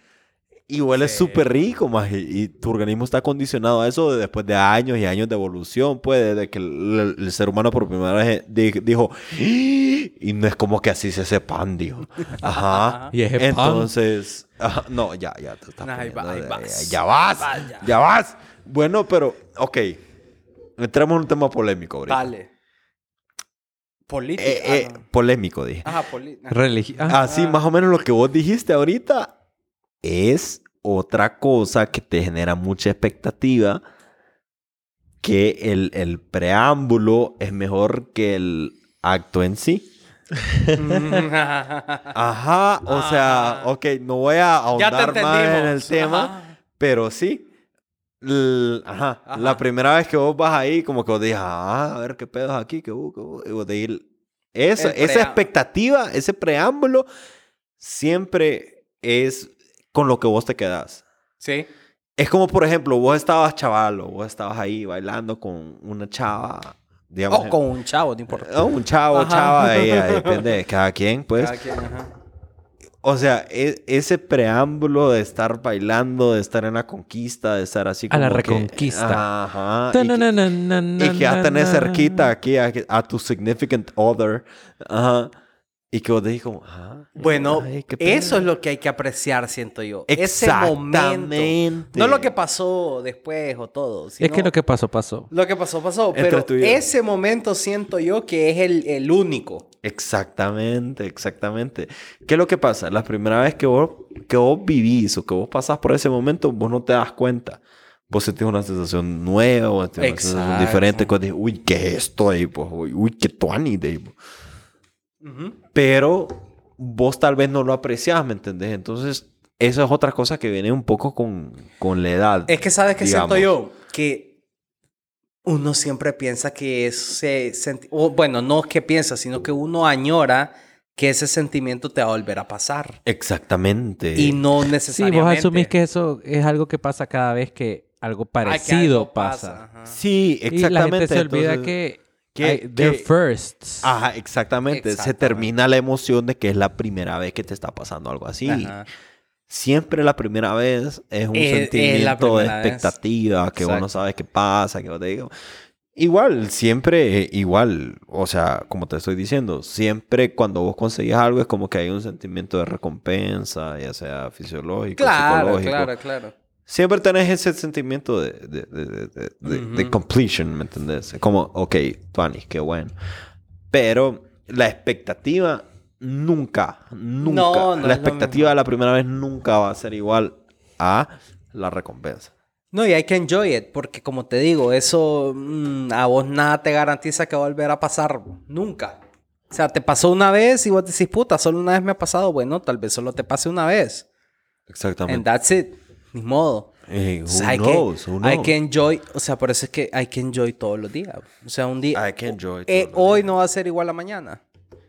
Y huele Sí. súper rico, más y tu organismo está condicionado a eso de- después de años y años de evolución, pues, desde que el, el ser humano por primera vez di- dijo, y no es como que así se hace pan, dijo. Ajá. Y pan. Entonces, ajá, no, ya, ya te estás Nah, ahí va- poniendo ahí de- vas. ya vas, Va, ya. ya vas. Bueno, pero, ok, entremos en un tema polémico ahorita. Dale. Política. Eh, eh, ah, no. polémico, dije. Ajá, política. Religi- ah, Así más o menos lo que vos dijiste ahorita es otra cosa que te genera mucha expectativa que el, el preámbulo es mejor que el acto en sí. Ajá, o sea, Ah. ok, no voy a ahondar más en el tema, Ajá. pero sí. L- ajá, Ajá. la primera vez que vos vas ahí, como que vos dices, ah, a ver qué pedos aquí, que uh, uh", y vos decís, esa, esa expectativa, ese preámbulo, siempre es con lo que vos te quedas. Sí. Es como, por ejemplo, vos estabas chavalo, vos estabas ahí bailando con una chava, digamos. O con un chavo, no importa. o un chavo, Ajá. chava, ahí, depende de cada quien, pues. Cada quien, ajá. O sea, e- ese preámbulo de estar bailando, de estar en la conquista, de estar así A como la que- reconquista. Ajá. Y que, y que ya tenés cerquita aquí a, a tu significant other. Ajá. Y que vos digas como, ajá. Bueno, ay, eso es lo que hay que apreciar, siento yo. Ese momento. Exactamente. No lo que pasó después o todo. Es que sino lo que pasó, pasó. lo que pasó, pasó. Pero ese momento siento yo que es el, el único. Exactamente, exactamente. ¿Qué es lo que pasa? La primera vez que vos, que vos vivís o que vos pasás por ese momento, vos no te das cuenta. Vos sentís una sensación nueva, o sentís una sensación diferente. Cuando dices, uy, ¿qué es esto ahí? Uy, uy, qué tuani de ahí, pues". Pero vos tal vez no lo apreciás, ¿me entendés? Entonces, eso es otra cosa que viene un poco con, con la edad. Es que sabes que siento digamos. yo que uno siempre piensa que ese o bueno, no que piensa, sino que uno añora que ese sentimiento te va a volver a pasar. Exactamente. Y no Sí, necesariamente. vos asumís que eso es algo que pasa cada vez que algo que parecido algo pasa. Sí, Y exactamente. la gente se olvida Entonces- que, que- que- firsts. Ajá, exactamente. Se termina la emoción de que es la primera vez que te está pasando algo así. Ajá. Siempre la primera vez es un Es- es la sentimiento de vez. expectativa, que vos no Exacto. sabes qué pasa, que vos te digo. Igual, siempre, eh, igual, o sea, como te estoy diciendo, siempre cuando vos conseguís algo es como que hay un sentimiento de recompensa, ya sea fisiológico, Claro, psicológico. claro, claro. Siempre tenés ese sentimiento de, de, de, de, de Ujú. completion, ¿me entendés? Como, ok, Tuanis, qué bueno. Pero la expectativa nunca, nunca, No, no la expectativa de la primera vez nunca va a ser igual a la recompensa. No, y hay que enjoy it, porque como te digo, eso mm, a vos nada te garantiza que va a volver a pasar nunca. O sea, te pasó una vez y vos decís, puta, solo una vez me ha pasado. Bueno, tal vez solo te pase una vez. And Exactamente. that's it. Ni modo. Eh, O who sea, hay, knows? que, Who hay knows? que enjoy, o sea, por eso es que hay que enjoy todos los días. O sea, un día, Hay que enjoy eh, todos los hoy días. no va a ser igual a mañana.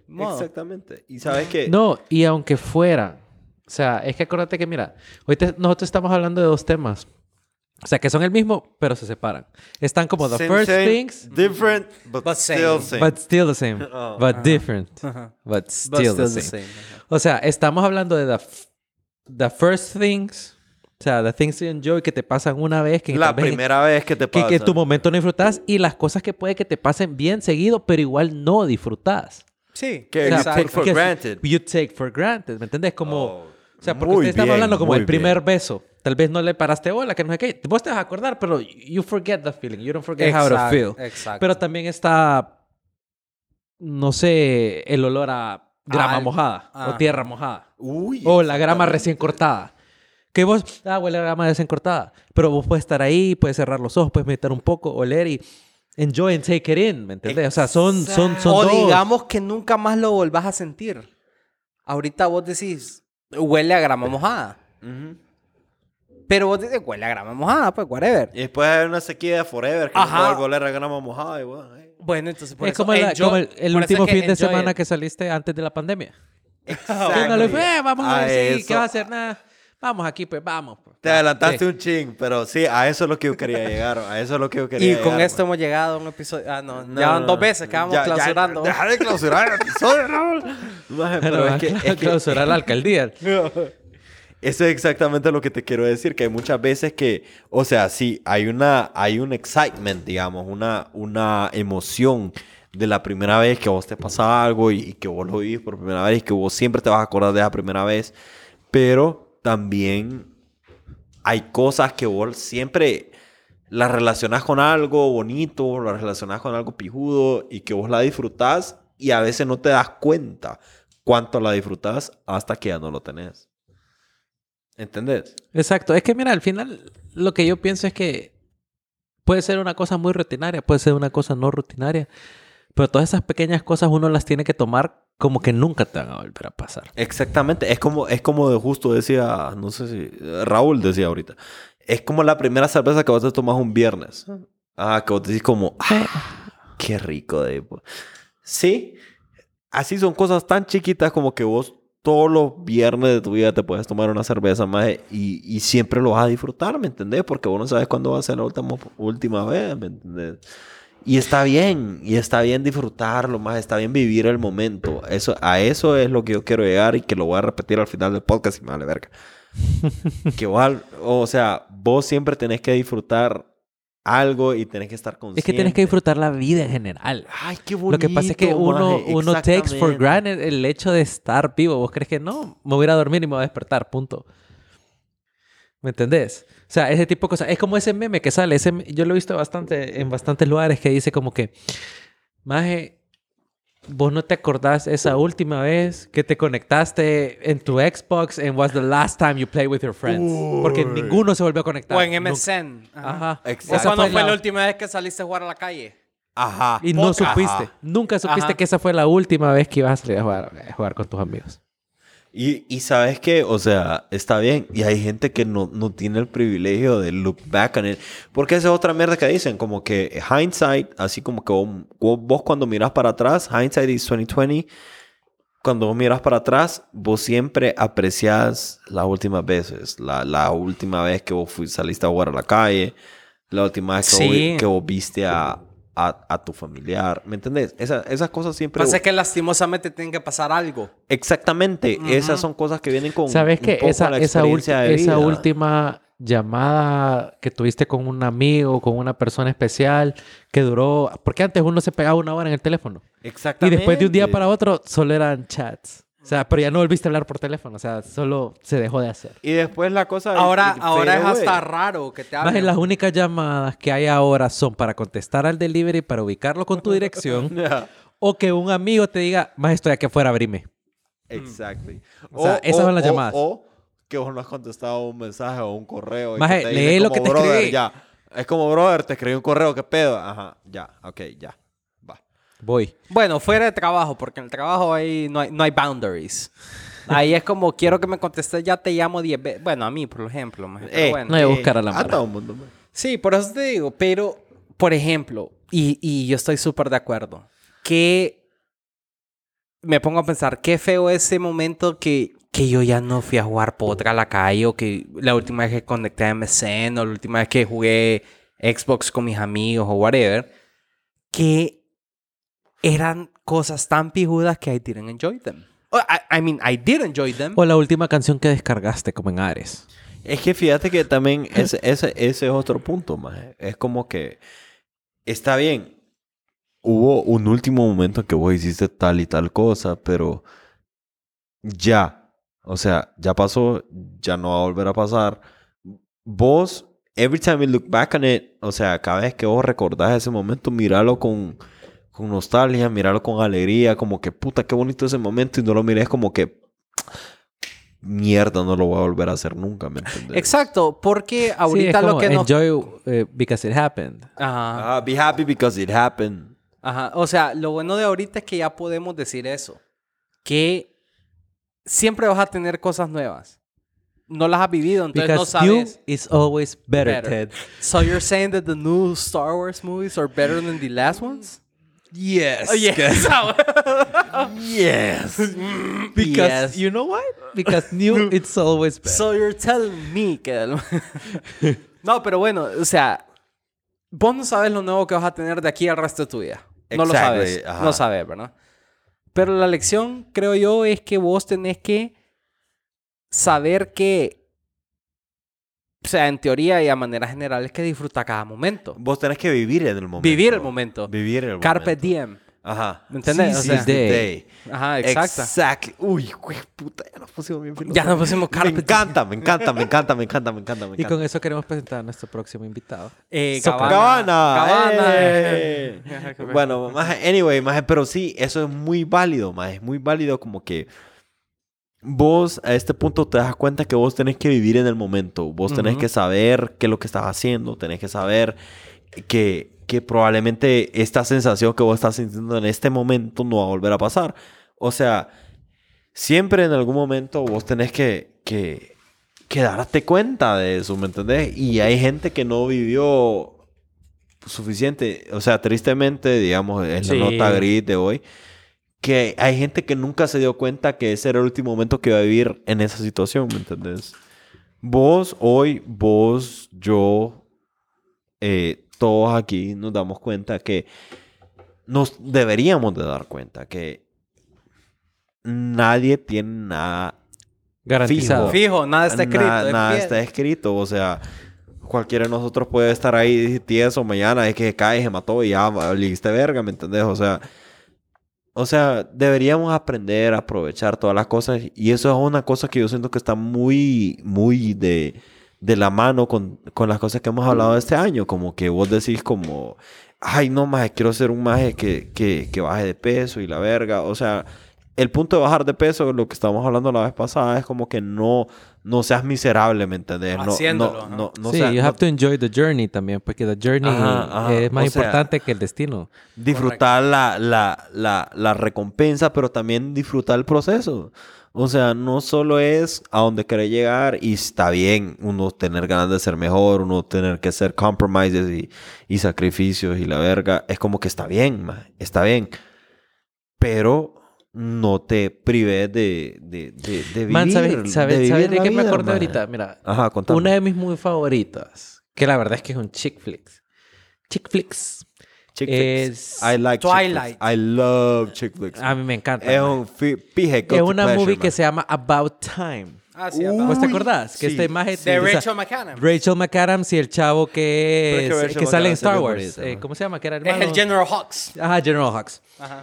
Ni modo. Exactamente. Y sabes que... No, y aunque fuera, o sea, es que acuérdate que, mira, hoy te- nosotros estamos hablando de dos temas. O sea, que son el mismo, pero se separan. Están como the Same, first same, things, Different, but, But still same. same. but still the same. Oh. But different. But But still, the same. Ajá. O sea, estamos hablando de the, f- the first things, o sea, the things you enjoy que te pasan una vez, que la vez- primera vez que te que, pasa. que en tu momento no disfrutas y las cosas que puede que te pasen bien seguido, pero igual no disfrutas. Sí, Que O sea, you take for que- granted. You take for granted, ¿me entendés? Como, Oh, o sea, porque ustedes están bien, hablando como el primer bien. beso. Tal vez no le paraste bola, que no sé qué. Vos te vas a acordar, pero you forget the feeling. You don't forget how to feel. exacto. Pero también está, no sé, el olor a grama Al- mojada o Ajá. tierra mojada. Uy, O la grama recién cortada. Que vos, ah, huele a grama recién cortada. Pero vos puedes estar ahí, puedes cerrar los ojos, puedes meditar un poco, oler y enjoy and take it in, ¿me entendés? O sea, son, son, son o dos. digamos que nunca más lo volvás a sentir. Ahorita vos decís, huele a grama mojada. Ujú. Pero vos dices, huele a grama mojada, pues, whatever. Y después hay una sequía de forever que Ajá. no puede volver a grama mojada. Y bueno, ay. Bueno, entonces por es eso como, la- enjoy- como el, el último fin de semana it. que saliste antes de la pandemia. Exactly. Que uno le fue, "Eh, vamos a, A ver si, eso. ¿qué va a hacer? Nada. Vamos aquí, pues vamos. pues". Te adelantaste Sí. un ching, pero sí, a eso es lo que yo quería llegar. A eso es lo que yo quería Y llegar. con esto man. hemos llegado a un episodio. Ah, no, No, ya van no, dos veces que vamos Ya- ya- clausurando. deja de clausurar el episodio, Raúl. Pero Pero es que, es que- clausurar la alcaldía. Eso es exactamente lo que te quiero decir, que hay muchas veces que, o sea, sí, hay una, hay un excitement, digamos, una, una emoción de la primera vez que vos te pasa algo y, y que vos lo vivís por primera vez y que vos siempre te vas a acordar de esa primera vez, pero también hay cosas que vos siempre las relacionas con algo bonito, las relacionas con algo pijudo y que vos la disfrutás y a veces no te das cuenta cuánto la disfrutás hasta que ya no lo tenés. ¿Entendés? Exacto. Es que mira, al final lo que yo pienso es que puede ser una cosa muy rutinaria, puede ser una cosa no rutinaria, pero todas esas pequeñas cosas uno las tiene que tomar como que nunca te van a volver a pasar. Exactamente. Es como, es como de justo decía, no sé si, Raúl decía ahorita. Es como la primera cerveza que vos te tomas un viernes. Ah, que vos decís como, ah, qué rico de... Sí, así son cosas tan chiquitas como que vos todos los viernes de tu vida te puedes tomar una cerveza más y, y siempre lo vas a disfrutar, ¿me entendés? Porque vos no sabes cuándo va a ser la última, última vez, ¿me entendés? Y está bien, y está bien disfrutarlo más, está bien vivir el momento. Eso, a eso es lo que yo quiero llegar y que lo voy a repetir al final del podcast y me vale verga. que igual, o sea, vos siempre tenés que disfrutar algo y tenés que estar consciente. Es que tienes que disfrutar la vida en general. Ay, qué bonito. Lo que pasa es que uno, maje, uno takes for granted el hecho de estar vivo. Vos crees que no, me voy a ir a dormir y me voy a despertar, punto. ¿Me entendés? O sea, ese tipo de cosas. Es como ese meme que sale. Ese, yo lo he visto bastante en bastantes lugares que dice como que, Maje, vos no te acordás esa última vez que te conectaste en tu Xbox and was the last time you played with your friends. Porque ninguno se volvió a conectar. O en Nunca. MSN. Ajá. Exacto. ¿O Esa cuándo fue fue la- la última vez que saliste a jugar a la calle? Ajá. Y no Poca. supiste. Ajá. Nunca supiste Ajá. que esa fue la última vez que ibas a salir a jugar, a jugar con tus amigos. Y, y sabes que, o sea, está bien. Y hay gente que no, no tiene el privilegio de look back on it. Porque esa es otra mierda que dicen. Como que hindsight, así como que vos, cuando miras para atrás, hindsight is 2020. Cuando vos miras para atrás, vos siempre aprecias las últimas veces. La, la última vez que vos fui- saliste a jugar a la calle. La última vez que, Sí. vos, que vos viste a, a, a tu familiar. ¿Me entendés? Esa- esas cosas siempre... Pasa que lastimosamente tiene que pasar algo. Exactamente. Esas son cosas que vienen con ¿Sabes poco Esa, la esa, de esa última llamada que tuviste con un amigo, con una persona especial, que duró... Porque antes uno se pegaba una hora en el teléfono. Y Exactamente. después de un día para otro, solo eran chats. O sea, pero ya no volviste a hablar por teléfono. O sea, solo se dejó de hacer. Y después la cosa... Ahora, ahora es hasta raro que te Más hablen. las únicas llamadas que hay ahora son para contestar al delivery, para ubicarlo con tu dirección, Ya. o que un amigo te diga, más estoy aquí afuera, abrime. Exacto. O sea, esas son las o- llamadas. O que vos no has contestado un mensaje o un correo. te lee lo que te "Brother, escribí". Ya. Es como, brother, te escribí un correo, ¿qué pedo? Ajá, ya, ok, ya. Voy. Bueno, fuera de trabajo, porque en el trabajo ahí no hay, no hay boundaries. Ahí es como, quiero que me contestes, ya te llamo 10 veces. Bueno, a mí, por ejemplo. maje, pero Eh, bueno. No hay que buscar a la A mara. todo el mundo. Sí, por eso te digo, pero, por ejemplo, y, y yo estoy súper de acuerdo, que me pongo a pensar, qué feo ese momento que, que yo ya no fui a jugar potra a la calle, o que la última vez que conecté a MSN, o la última vez que jugué Xbox con mis amigos, o whatever, que eran cosas tan pijudas que I didn't enjoy them. Oh, I, I mean, I did enjoy them. O la última canción que descargaste, como en Ares. Es que fíjate que también ese, ese, ese es otro punto, maje. Es como que está bien. Hubo un último momento que vos hiciste tal y tal cosa, pero ya. O sea, ya pasó, ya no va a volver a pasar. Vos, every time you look back on it, o sea, cada vez que vos recordás ese momento, míralo con, con nostalgia, míralo con alegría, como que puta, qué bonito ese momento, y no lo mires como que mierda, no lo voy a volver a hacer nunca, ¿me entiendes? Exacto, porque ahorita sí, es lo que nos... enjoy eh, because it happened. Ajá. Ah, be happy because it happened. Ajá, o sea, lo bueno de ahorita es que ya podemos decir eso. Que siempre vas a tener cosas nuevas. No las has vivido, entonces no Because new sabes. is always better, Better. Ted. So you're saying that the new Star Wars movies are better than the last ones? Yes. Oh, yes. Yes. Because, Yes. you know what? Because new, it's always better. So you're telling me que... no, pero bueno, o sea, vos no sabes lo nuevo que vas a tener de aquí al resto de tu vida. No lo sabes. ajá. No sabes, ¿verdad? Pero la lección, creo yo, es que vos tenés que saber que, o sea, en teoría y a manera general es que disfruta cada momento. Vos tenés que vivir en el momento. Vivir el momento. Vivir el Carpe momento. diem. Ajá. ¿Me entendés? Sí, O sí, sea- the day. Ajá, exacto. Exacto. Uy, güey, puta, ya nos pusimos bien Ya filosóficos. nos pusimos carpe Me encanta, me encanta, me encanta, me encanta, me encanta, me Y encanta. con eso queremos presentar a nuestro próximo invitado. Eh. Cabana. Cabana. Cabana. eh. bueno, maje, anyway, maje, pero sí, eso es muy válido, maje. Es muy válido como que vos a este punto te das cuenta que vos tenés que vivir en el momento. Vos tenés que saber qué es lo que estás haciendo. Tenés que saber que, que probablemente esta sensación que vos estás sintiendo en este momento no va a volver a pasar. O sea, siempre en algún momento vos tenés que, que, que darte cuenta de eso, ¿me entendés? Y hay gente que no vivió suficiente, o sea, tristemente, digamos, es Sí. la nota gris de hoy, que hay gente que nunca se dio cuenta que ese era el último momento que iba a vivir en esa situación, ¿me entendés? Vos, hoy, vos, yo, eh, todos aquí nos damos cuenta que nos deberíamos de dar cuenta que nadie tiene nada Garantizado. Fijo, nada está escrito. Na- nada fiel. está escrito. O sea, cualquiera de nosotros puede estar ahí tieso mañana, es que cae, se mató y ya valiste verga, ¿me entendés? O sea, o sea, deberíamos aprender a aprovechar todas las cosas. Y eso es una cosa que yo siento que está muy, muy de, de la mano con, con las cosas que hemos hablado este año. Como que vos decís como, ay, no, más quiero ser un maje que, que, que baje de peso y la verga. O sea, el punto de bajar de peso, lo que estábamos hablando la vez pasada, es como que no, no seas miserable, ¿me entendés? No, Haciéndolo, no, ¿no? no, no sí, sea- you no- have to enjoy the journey también, porque the journey Ajá, ajá. es más O sea, importante que el destino. disfrutar la, la, la, la recompensa, pero también disfrutar el proceso. O sea, no solo es a donde querés llegar y está bien uno tener ganas de ser mejor, uno tener que hacer compromises y, y sacrificios y la verga. Es como que está bien, ma, está bien. Pero no te prives de, de, de, de vivir. Man, ¿sabes, de sabes, vivir ¿sabes de qué me vida, acordé ma. ahorita? Mira, Ajá, una de mis muy favoritas, que la verdad es que es un chick flicks. Chick flicks. Chick flicks. es I like chick Twilight. flicks. I love chick flicks. A mí me encanta. es man. un pije Es una pleasure, movie man. que se llama About Time. Ah, sí, Uh, ¿Vos te acordás? Que sí. esta imagen De o sea, Rachel McAdams. Rachel McAdams y el chavo que, es que sale en Star Wars. Eh. ¿Cómo se llama? Que era el Es el? General Hawks. Ajá, General Hawks. Ajá.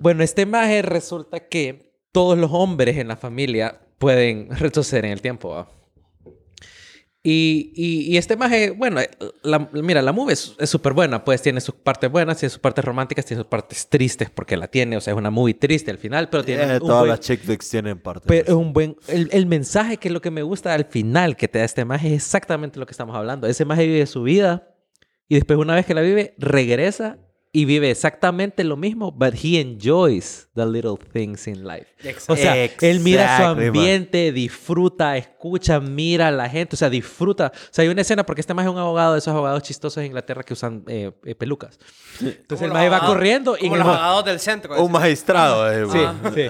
Bueno, este maje resulta que todos los hombres en la familia pueden retroceder en el tiempo. ¿va? Y, y, y este maje, bueno, eh, la- mira, la movie es súper buena, pues tiene sus partes buenas, tiene sus partes románticas, tiene sus partes tristes, porque la tiene, o sea, es una movie triste al final, pero tiene Eh, un todas buen- las chick flicks tienen parte. pero es un buen... El, el mensaje que es lo que me gusta al final que te da este maje es exactamente lo que estamos hablando. Ese maje vive su vida y después una vez que la vive, regresa y vive exactamente lo mismo, but he enjoys the little things in life. Exacto. O sea, él mira su Exactly, man. ambiente, disfruta, escucha, mira a la gente, o sea, disfruta. O sea, hay una escena, porque este maje es un abogado de esos abogados chistosos en Inglaterra que usan eh, eh, pelucas. Entonces el los maje va corriendo y... Como los abogados del centro. Un magistrado. eh, Sí, sí, sí,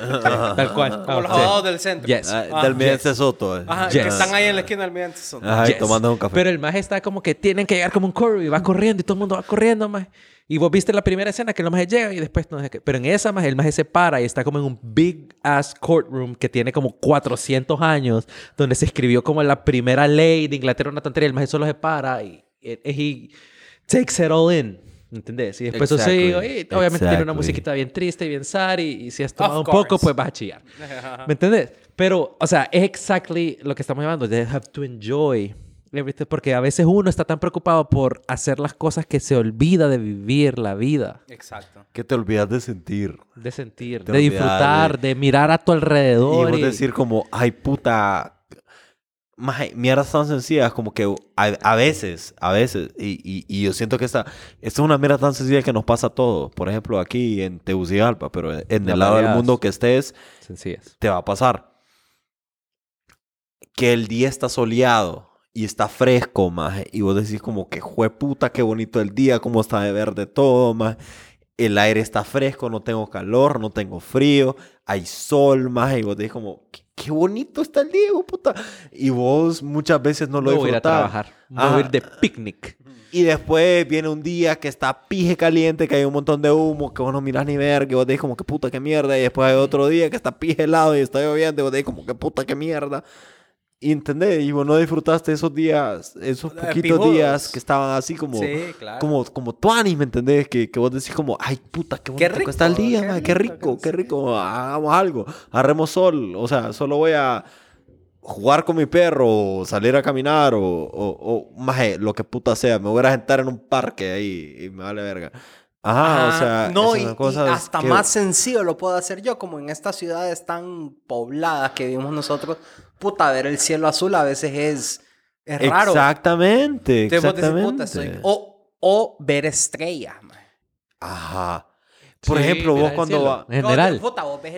tal cual. Como los Ah, sí. abogados del centro. Yes. Ah, Ah, del yes. Soto. eh. Ajá, Yes. que están ahí en la esquina del Miente Soto. Ajá, Yes. tomando un café. Pero el maje está como que tienen que llegar como un curry y va corriendo y todo el mundo va corriendo, más. Y vos viste la primera escena que el maje llega y después no sé qué. Pero en esa más el maje se para y está como en un big ass courtroom que tiene como 400 años, donde se escribió como la primera ley de Inglaterra, una tontería. El maje solo se para y, y he takes it all in. ¿Entendés? Y después eso Exactly. sigue, y obviamente tiene una Exactly. musiquita bien triste y bien sad y, y si has tomado un course. poco, pues vas a chillar. ¿Me entendés? Pero, o sea, es exactly lo que estamos llamando. They have to enjoy. Porque a veces uno está tan preocupado por hacer las cosas que se olvida de vivir la vida. Exacto. Que te olvidas de sentir. De sentir, Te de disfrutar, de- de mirar a tu Y alrededor. vos y- decir como, ay puta, maje, mierdas tan sencillas como que a, a veces, a veces, y, y- y yo siento que esta, esta es una mierda tan sencilla que nos pasa a todos. Por ejemplo, aquí en Tegucigalpa, pero en el lado del mundo que estés, Sencillas. te va a pasar. Que el día está soleado y está fresco, maje, y vos decís como que jue puta, qué bonito el día, cómo está de verde todo, maje. El aire está fresco, no tengo calor, no tengo frío, hay sol, maje, y vos decís como, qué, qué bonito está el día, puta. Y vos muchas veces no lo No voy a disfrutás. trabajar. Voy a ir de picnic. Y después viene un día que está pije caliente, que hay un montón de humo, que vos no mirás ni ver, que vos decís como que puta, qué mierda. Y después hay otro día que está pije helado y está lloviendo, y vos decís como que puta, qué mierda. Y entendés, y vos no disfrutaste esos días, esos Eh, poquitos pijudos. días que estaban así como, Sí, claro. como, como tuanis, ¿me entendés? Que, que vos decís como, ay puta, qué bonito Qué que está el rico, día, qué mae, qué rico, rico, qué- rico, hagamos algo, agarremos sol, o sea, solo voy a jugar con mi perro, o salir a caminar, o, o, o maje, lo que puta sea, me voy a sentar en un parque ahí y me vale verga. Ajá, o sea, no, y, son y cosas hasta que- más sencillo lo puedo hacer yo, como en estas ciudades tan pobladas que vivimos nosotros. Puta, ver el cielo azul a veces es, es raro. Exactamente, exactamente. puta, O, o ver estrellas. Ajá. Por Sí, ejemplo, mira vos cuando vas... En general.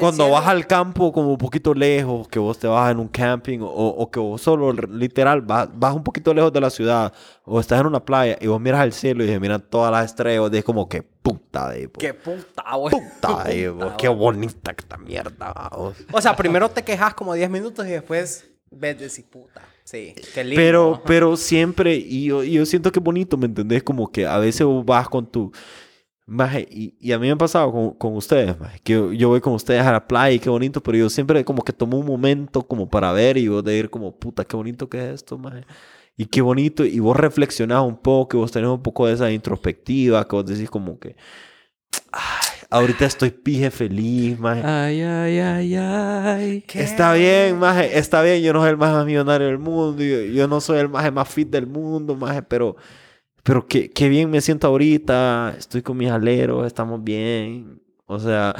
Cuando vas al campo como un poquito lejos, que vos te vas en un camping o, o que vos solo literal vas, vas un poquito lejos de la ciudad o estás en una playa y vos miras el cielo y se miran todas las estrellas, vos dices como que puta de. Qué puta, güey. puta de qué bonita esta mierda. vos. O sea, primero te quejas como 10 minutos y después ves de si puta. Sí, qué lindo. Pero, pero siempre, y yo, y yo siento que es bonito, ¿me entendés? Como que a veces vos vas con tu... Maje, y, y a mí me ha pasado con, con ustedes, maje, que yo, yo voy con ustedes a la playa y qué bonito, pero yo siempre como que tomo un momento como para ver y vos de ir como, puta, qué bonito que es esto, maje. Y qué bonito, y vos reflexionás un poco, y vos tenés un poco de esa introspectiva, que vos decís como que, ay, ahorita estoy pije feliz, maje. Ay, ay, ay, ay. Está bien, maje, está bien, yo no soy el más millonario del mundo, yo, yo no soy el maje más fit del mundo, maje, pero, pero qué, qué bien me siento ahorita, estoy con mis aleros, estamos bien, o sea,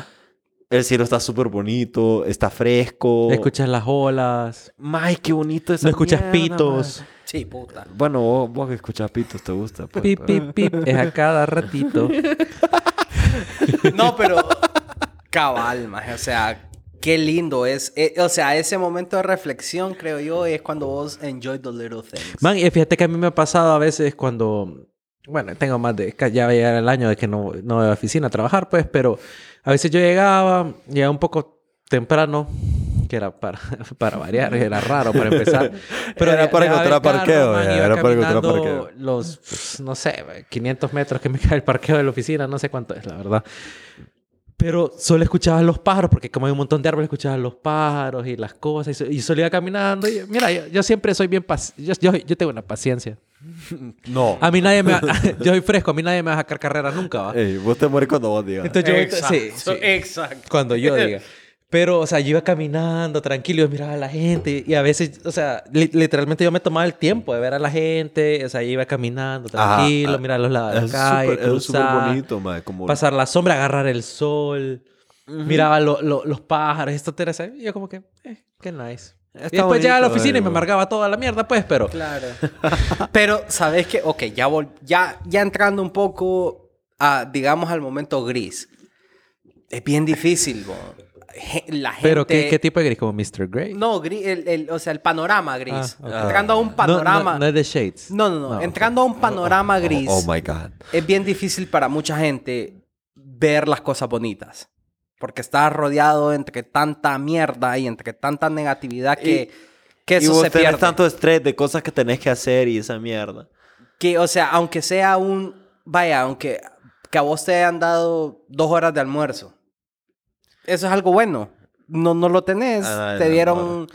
el cielo está súper bonito, está fresco. Escuchas las olas. Maje, qué bonito esa No escuchas mierda, pitos. Sí, puta. Bueno, vos, vos que escuchas pitos te gusta, pues, Pip, pip, pip. Es a cada ratito. No, pero cabal, maje. O sea, qué lindo es. Eh, o sea, ese momento de reflexión, creo yo, es cuando vos enjoy the little things. Man, y fíjate que a mí me ha pasado a veces cuando... Bueno, tengo más de... Ya va a llegar el año de que no, no voy a la oficina a trabajar, pues, pero a veces yo llegaba, llegaba un poco temprano, que era para, para variar, era raro para empezar. Era ya- para encontrar parqueo, man, iba era para encontrar parqueo. Los, no sé, 500 metros que me queda el parqueo de la oficina, no sé cuánto es, la verdad. Pero solo escuchabas los pájaros, porque como hay un montón de árboles, escuchabas los pájaros y las cosas. Y, so- y solo iba caminando. Y, mira, yo, yo siempre soy bien... Yo, yo, yo tengo una paciencia. No. A mí nadie me... va- yo soy fresco, a mí nadie me va a sacar carrera nunca, ¿va? Ey, vos te morís cuando vos digas. Entonces yo... Exacto, Sí, sí. exacto. Cuando yo diga. Pero, o sea, yo iba caminando tranquilo, yo miraba a la gente y a veces, o sea, li- literalmente yo me tomaba el tiempo de ver a la gente, o sea, yo iba caminando Ajá, tranquilo, ah, mirar los lados de la calle, súper cruzar, bonito, maje, como... pasar la sombra, agarrar el sol, miraba lo- lo- los pájaros, esto y yo como que, eh, qué nice. Está y después llegaba a la oficina y me amargaba toda la mierda, pues, pero... Claro. Pero, ¿sabes qué? Ok, ya, vol- ya, ya entrando un poco, a, digamos, al momento gris. Es bien difícil. La gente... Pero, ¿qué, qué tipo de gris? ¿Como Mr. Grey? No, gris, el, el- o sea, el panorama gris. Ah, ok. Entrando a un No, panorama... No, no es de Shades. No, no, no. No, ok. Entrando a un panorama gris, Oh, my God. es bien difícil para mucha gente ver las cosas bonitas. Porque estás rodeado entre tanta mierda y entre tanta negatividad que, que y eso vos se tenés pierde. tanto estrés de cosas que tenés que hacer y esa mierda. Que, o sea, aunque sea un... Vaya, aunque que a vos te hayan dado dos horas de almuerzo. Eso es algo bueno. No, no lo tenés. Ah, te no, dieron...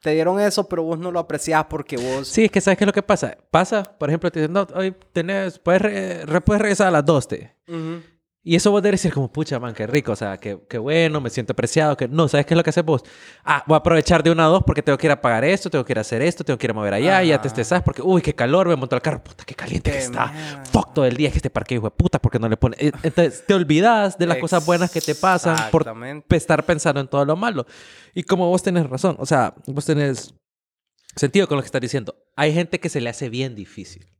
Te dieron eso, pero vos no lo apreciás porque vos... Sí, es que ¿sabes qué es lo que pasa? Pasa, por ejemplo, te dicen, no, hoy tenés, puedes, re- re- puedes regresar a las 2, te. Ujú. Y eso vos debes decir como, pucha, man, qué rico, o sea, qué, qué bueno, me siento apreciado, que no, ¿sabes qué es lo que haces vos? Ah, voy a aprovechar de una a dos porque tengo que ir a pagar esto, tengo que ir a hacer esto, tengo que ir a mover allá, y ya te estresas porque, uy, qué calor, me monto al carro, puta, qué caliente que está. mierda. Fuck todo el día, que este parque, hijo de puta, porque no le pone... Eh, Entonces, te olvidas de las cosas buenas que te pasan por estar pensando en todo lo malo. Y como vos tenés razón, o sea, vos tenés sentido con lo que estás diciendo. Hay gente que se le hace bien difícil.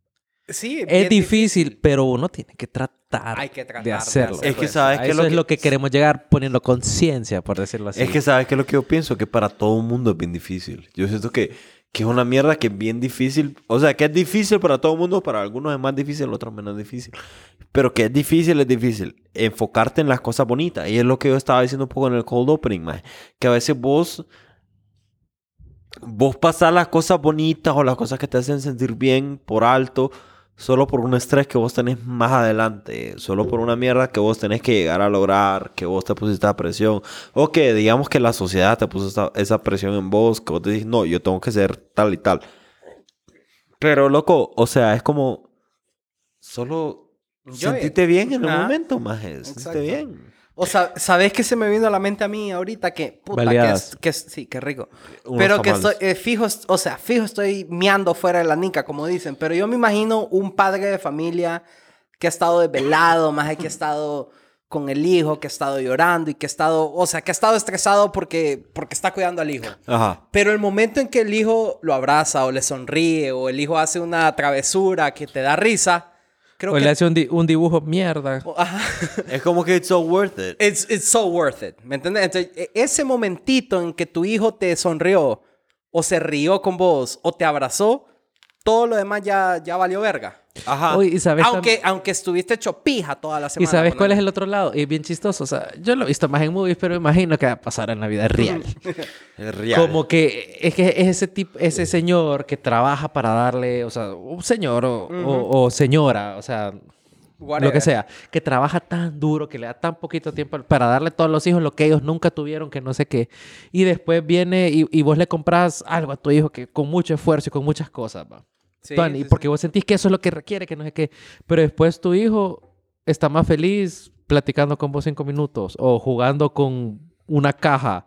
Sí, Es bien difícil, pero uno tiene que tratar, Hay que tratar de de hacerlo. Es que pues, sabes que eso lo es que, lo que queremos llegar poniendo conciencia, por decirlo así. es que sabes que lo que yo pienso que para todo el mundo es bien difícil. Yo siento que, que es una mierda que es bien difícil. O sea, que es difícil para todo el mundo, para algunos es más difícil, otros menos difícil. Pero que es difícil, es difícil. Enfocarte en las cosas bonitas. Y es lo que yo estaba diciendo un poco en el cold opening, maje. Que a veces vos vos pasás las cosas bonitas o las cosas que te hacen sentir bien por alto solo por un estrés que vos tenés más adelante, solo por una mierda que vos tenés que llegar a lograr, que vos te pusiste a presión, o que digamos que la sociedad te puso esa, esa presión en vos, que vos te dices, no, yo tengo que ser tal y tal. Pero loco, o sea, es como solo Yo- sentiste bien en el Ajá. momento, más sentiste bien. O sea, ¿sabes qué se me vino a la mente a mí ahorita? Que, puta, que, que sí, qué rico. Unos pero que estoy, eh, fijo, o sea, fijo estoy miando fuera de la nica, como dicen. Pero yo me imagino un padre de familia que ha estado desvelado, más que ha estado con el hijo, que ha estado llorando y que ha estado, o sea, que ha estado estresado porque, porque está cuidando al hijo. Ajá. Pero el momento en que el hijo lo abraza o le sonríe o el hijo hace una travesura que te da risa, creo O que... le hace un, di- un dibujo mierda. ajá. Es como que it's so worth it. It's, it's so worth it. ¿Me entiendes? Entonces, e- ese momentito en que tu hijo te sonrió, o se rió con vos, o te abrazó, todo lo demás ya, ya valió verga. Ajá. Uy, y sabes Aunque, aunque estuviste hecho pija toda la ¿Y semana. sabes cuál es el otro lado? Y es bien chistoso. O sea, yo lo he visto más en movies, pero imagino que va a pasar en la vida real. Es real. Como que es que es ese tipo, ese señor que trabaja para darle, o sea, un señor o, o- o señora, o sea, lo Whatever. que sea, que trabaja tan duro, que le da tan poquito tiempo para darle a todos los hijos lo que ellos nunca tuvieron, que no sé qué. Y después viene y, y vos le compras algo a tu hijo que con mucho esfuerzo y con muchas cosas, va. Sí, sí, y sí. porque vos sentís que eso es lo que requiere, que no sé qué. Pero después tu hijo está más feliz platicando con vos cinco minutos o jugando con una caja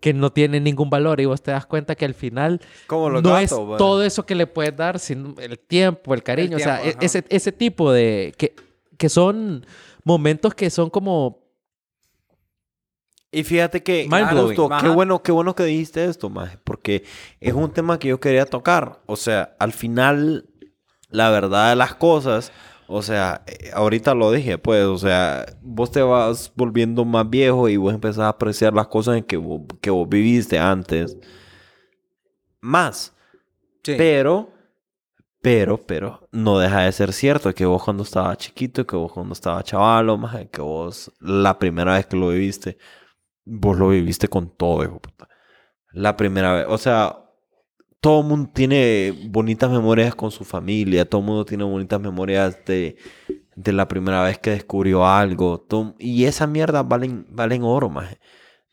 que no tiene ningún valor y vos te das cuenta que al final Como no gatos, es bueno. todo eso que le puedes dar, sino el tiempo, el cariño, o sea, tiempo, e- ajá. ese, ese tipo de... Que, que son momentos que son como... Y fíjate que, justo, qué bueno, qué bueno que dijiste esto, maje, porque es un tema que yo quería tocar. O sea, al final, la verdad de las cosas, o sea, eh, ahorita lo dije, pues, o sea, vos te vas volviendo más viejo y vos empezás a apreciar las cosas en que vos, que vos viviste antes más. Sí. Pero, pero, pero, no deja de ser cierto que vos cuando estabas chiquito, que vos cuando estabas chavalo, más que vos la primera vez que lo viviste, vos lo viviste con todo, hijo puta. La primera vez, o sea, todo el mundo tiene bonitas memorias con su familia, todo el mundo tiene bonitas memorias de, de la primera vez que descubrió algo, todo- y esa mierda valen, valen oro, más.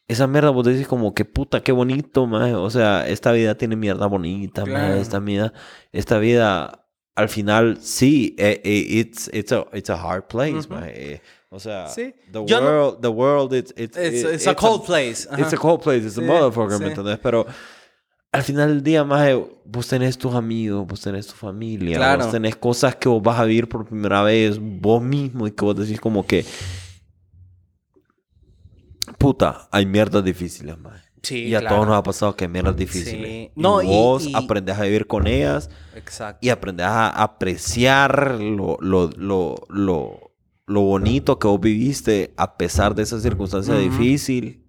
Esa mierda vos decís como que puta, qué bonito, maje. O sea, esta vida tiene mierda bonita. Claro. Esta vida, esta vida, al final, sí, eh, eh, it's, it's, a, it's a hard place, Ujú. maje. Eh, O sea, Sí. the Yo no- world, the world, it's, it's, It's, it- it's a cold place. Ajá. It's a cold place, it's a Sí, motherfucker, ¿me sí. entendés? Pero al final del día, maje, vos tenés tus amigos, vos tenés tu familia, Claro. vos tenés cosas que vos vas a vivir por primera vez, vos mismo, y que vos decís como que, puta, hay mierdas difíciles, maje. Sí, y a claro. todos nos ha pasado que hay mierdas difíciles. Sí. No, y- vos y- aprendes a vivir con ellas Exacto. y aprendes a apreciar lo, lo, lo, lo, lo bonito que vos viviste a pesar de esa circunstancia Ujú. difícil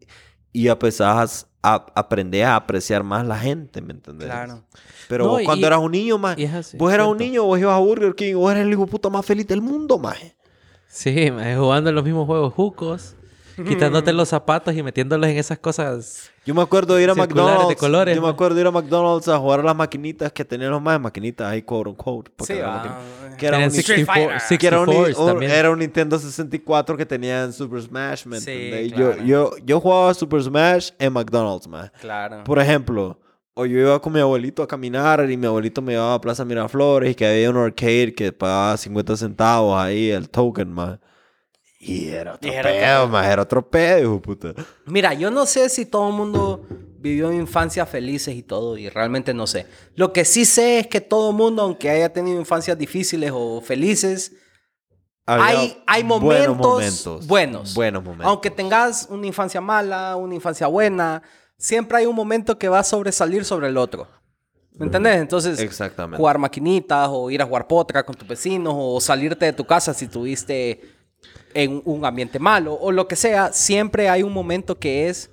y a pesar a, aprender a apreciar más la gente, ¿me entendés? Claro. Pero No, vos y- cuando eras un niño, más vos eras un niño, vos ibas a Burger King, vos eras el hijo puta más feliz del mundo, maje. Sí, jugando en los mismos juegos jucos, quitándote los zapatos y metiéndolos en esas cosas. Yo me acuerdo de ir a Circulares de McDonald's. colores, yo me acuerdo de ir a McDonald's a jugar a las maquinitas que tenían los más maquinitas ahí, quote unquote. Sí, va. maquinitas. Que era Tenían un, Street 64, Fighter. que era un, 64s un- también. era un Nintendo 64 que tenía en Super Smash, ¿me Sí, claro. Yo, yo, yo jugaba Super Smash en McDonald's, man. Claro. Por ejemplo, o yo iba con mi abuelito a caminar y mi abuelito me llevaba a Plaza Miraflores y que había un arcade que pagaba 50 centavos ahí, el token, man. Y era otro Y era pedo, otro- man. Era otro pedo, hijo puta. Mira, yo no sé si todo el mundo vivió infancias felices y todo, y realmente no sé. Lo que sí sé es que todo el mundo, aunque haya tenido infancias difíciles o felices, hay, buenos momentos, buenos. Buenos momentos. Aunque tengas una infancia mala, una infancia buena, siempre hay un momento que va a sobresalir sobre el otro. ¿Me entendés? Entonces, Exactamente. jugar maquinitas o ir a jugar potra con tus vecinos o salirte de tu casa si tuviste en un ambiente malo o lo que sea, siempre hay un momento que es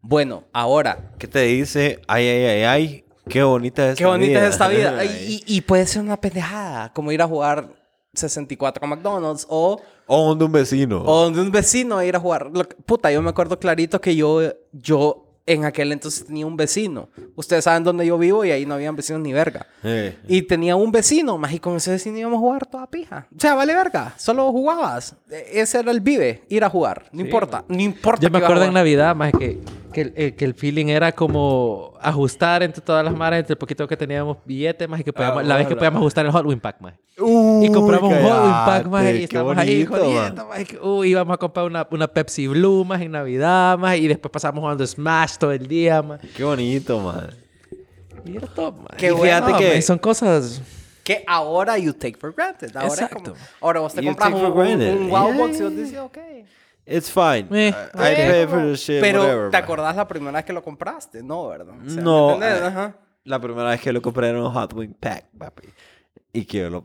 bueno, ahora. ¿Qué te dice? Ay, ay, ay, ay. Qué bonita es esta Qué bonita vida. es esta vida. Y, y puede ser una pendejada, como ir a jugar 64 a McDonald's o, O donde un vecino. o donde un vecino ir a jugar. Puta, yo me acuerdo clarito que yo, yo en aquel entonces tenía un vecino. Ustedes saben dónde yo vivo y ahí no habían vecinos ni verga. Eh, Y tenía un vecino, más y con ese vecino íbamos a jugar toda pija. O sea, vale verga, solo jugabas. E- Ese era el vive, ir a jugar. No importa, no importa. Yo me acuerdo en. Navidad, más que, que, el, eh, que el feeling era como ajustar entre todas las maras, entre el poquito que teníamos billetes, más y que podíamos, la vez que podíamos ajustar el Hot Wing Pack, más. y compramos un Hot Wing Pack, más, y estábamos ahí jodiendo, man. más. Uy, íbamos a comprar una, una Pepsi Blue, más, en Navidad, más, y después pasamos jugando Smash todo el día, más. Qué bonito, man. Top, más. Qué Y bueno, fíjate que man. son cosas... Que ahora you take for granted. Ahora, es Exacto. como- ahora vos te You compras un, un, un Yeah, y vos dices, ok. It's fine. Eh, I, I pay for the shit, Pero, whatever, ¿te man. acordás la primera vez que lo compraste? No, ¿verdad? O sea, No, eh, Ajá. La primera vez que lo compré era un Hot Wing Pack, papi. Y que lo...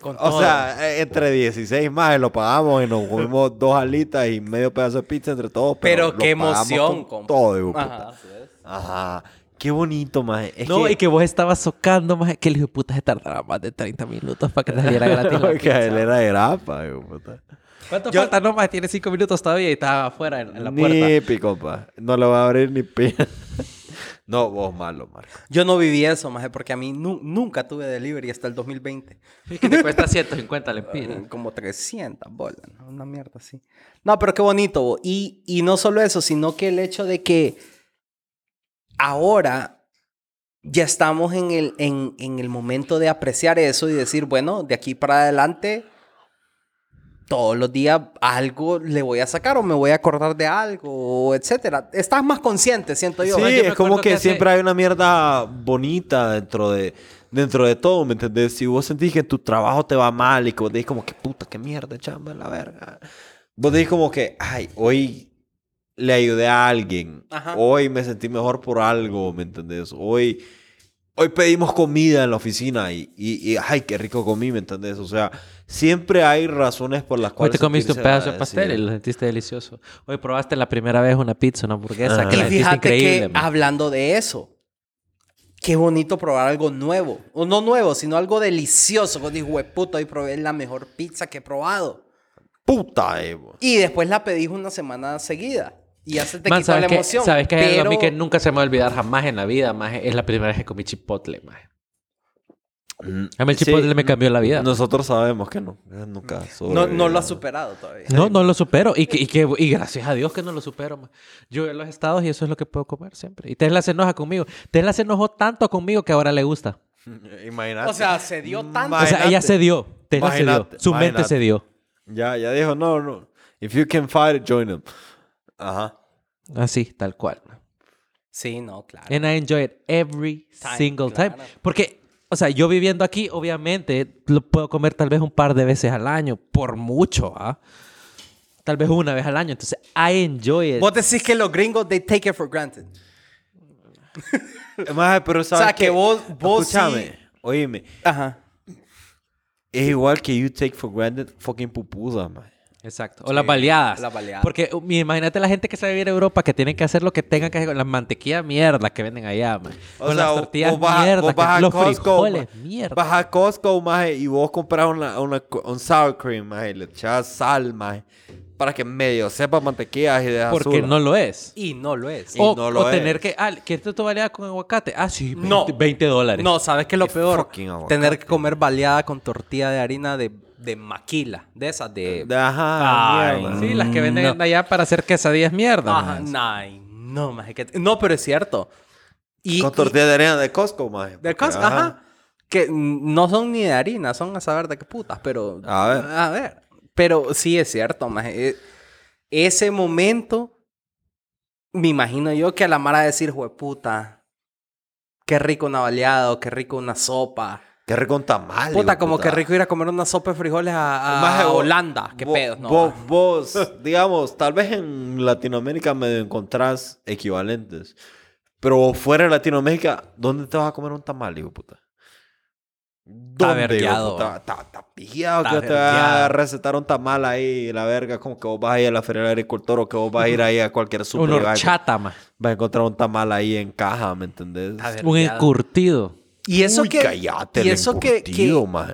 Con O sea, eh, entre 16 más lo pagamos y nos comimos dos alitas y medio pedazo de pizza entre todos. Pero lo qué emoción, con compa. Todo, hijo de Ajá, así es. Ajá. Qué bonito, más. Es no, que... y que vos estabas socando, más, que el hijo de puta se tardaba más de 30 minutos para que te saliera gratis la Porque pizza. él era de grapa, hijo puta. ¿Cuánto Yo- falta? No, más tiene 5 minutos todavía y estaba afuera en, en la puerta. Ni pico, pa. No le va a abrir ni pie. no, vos malo, Marco. Yo no viví eso, maje, porque a mí nu- nunca tuve delivery hasta el 2020. Es que te cuesta 150 lempiras. Como 300 bolas, ¿no? una mierda así. No, pero qué bonito. bo. Y, y no solo eso, sino que el hecho de que ahora ya estamos en el, en, en el momento de apreciar eso y decir, bueno, de aquí para adelante, todos los días algo le voy a sacar o me voy a acordar de algo, etcétera. Estás más consciente, siento yo. Sí, yo es como que, que hace- siempre hay una mierda bonita dentro de, dentro de todo, ¿me entendés? Si vos sentís que tu trabajo te va mal y que vos decís como que puta, qué mierda, chamba, la verga. Vos decís como que, ay, hoy le ayudé a alguien. Ajá. Hoy me sentí mejor por algo, ¿me entendés? Hoy, hoy pedimos comida en la oficina y, y, y, ay, qué rico comí, ¿me entendés? O sea, siempre hay razones por las Hoy cuales te comiste un pedazo de pastel y lo sentiste delicioso. Hoy probaste la primera vez una pizza, una hamburguesa, Ajá. que Y la sentiste fíjate increíble. que man. hablando de eso, qué bonito probar algo nuevo. O no nuevo, sino algo delicioso. Vos dices, puta, hoy probé la mejor pizza que he probado. Puta, eh, vos. Y después la pedís una semana seguida. Y ya se te Man, quitó la emoción. ¿Sabes qué es algo a mí pero- que nunca se me va a olvidar jamás en la vida? Más es la primera vez que comí chipotle, más. A mí el Sí, chipotle me cambió la vida. Nosotros sabemos que no. eh, Nunca. No, no lo has superado todavía. No, no lo supero. Y, que, y, que, y gracias a Dios que no lo supero. man. Yo en los estados y eso es lo que puedo comer siempre. Y Tesla se enoja conmigo. Tesla se enojó tanto conmigo que ahora le gusta. Imagínate. O sea, se dio tanto. O sea, ella se dio. Tesla se dio. Imagínate, Su mente se dio. Ya, ya dijo, no, no. If you can fight it, join them. Ajá. Así, tal cual. Sí, no, claro. And I enjoy it every Time, single claro. time. Porque, o sea, yo viviendo aquí, obviamente, lo puedo comer tal vez un par de veces al año. Por mucho, ¿ah? Tal vez una vez al año. Entonces, I enjoy it. Vos decís que los gringos, they take it for granted. Maje, pero sabes sea, que vos- vos Escúchame, sí- oíme. Ajá. Es igual que you take for granted fucking pupusas, maje. Exacto. O las baleadas. las baleadas. Porque imagínate la gente que sabe vivir en Europa que tienen que hacer lo que tengan que hacer con la mantequilla mierda que venden allá, man. O con sea, las tortillas vos vas a- mierda, vos que- vas a los Costco, frijoles ma- mierda. Vas a Costco, maje, y vos compras una, una, un sour cream, maje, y le echas sal, maje, para que medio sepa mantequillas y de porque azul. no lo es. Y no lo es. Y O, no lo o tener es. que, ah, ¿quieres tu baleada con aguacate? Ah, sí, 20, No. 20 dólares. No, ¿sabes qué es lo Qué peor? Tener que comer baleada con tortilla de harina de, de maquila. De esas de... De- Ajá, Ay, mierda. Sí, las que venden No. allá para hacer quesadillas mierda. Ajá, nay, no, maje, que- No, pero es cierto. Y, Con y- de arena de Costco, maje. De Costco, ajá. Que no son ni de harina, son a saber de qué putas, pero... A ver. A ver. Pero sí es cierto, maje. E- Ese momento, me imagino yo que a la mara decir, jueputa, qué rico una baleada o qué rico una sopa. Qué rico un tamal. Puta, como puta. que rico ir a comer una sopa de frijoles a, a Holanda. Qué vos- pedos, ¿no? Vos, vos, digamos, tal vez en Latinoamérica medio encontrás equivalentes. Pero fuera de Latinoamérica, ¿dónde te vas a comer un tamal, hijo puta? ¿Dónde, vergueado. de puta? Está, está pillado Está que te va a vergueado. recetar un tamal ahí, la verga, como que vos vas a ir a la feria del agricultor o que vos vas a ir ahí a cualquier super Una y vas a- horchata, man. vas a encontrar un tamal ahí en caja, ¿me entendés? Está Un vergueado. encurtido. Y eso Uy, que, cállate, y el eso que,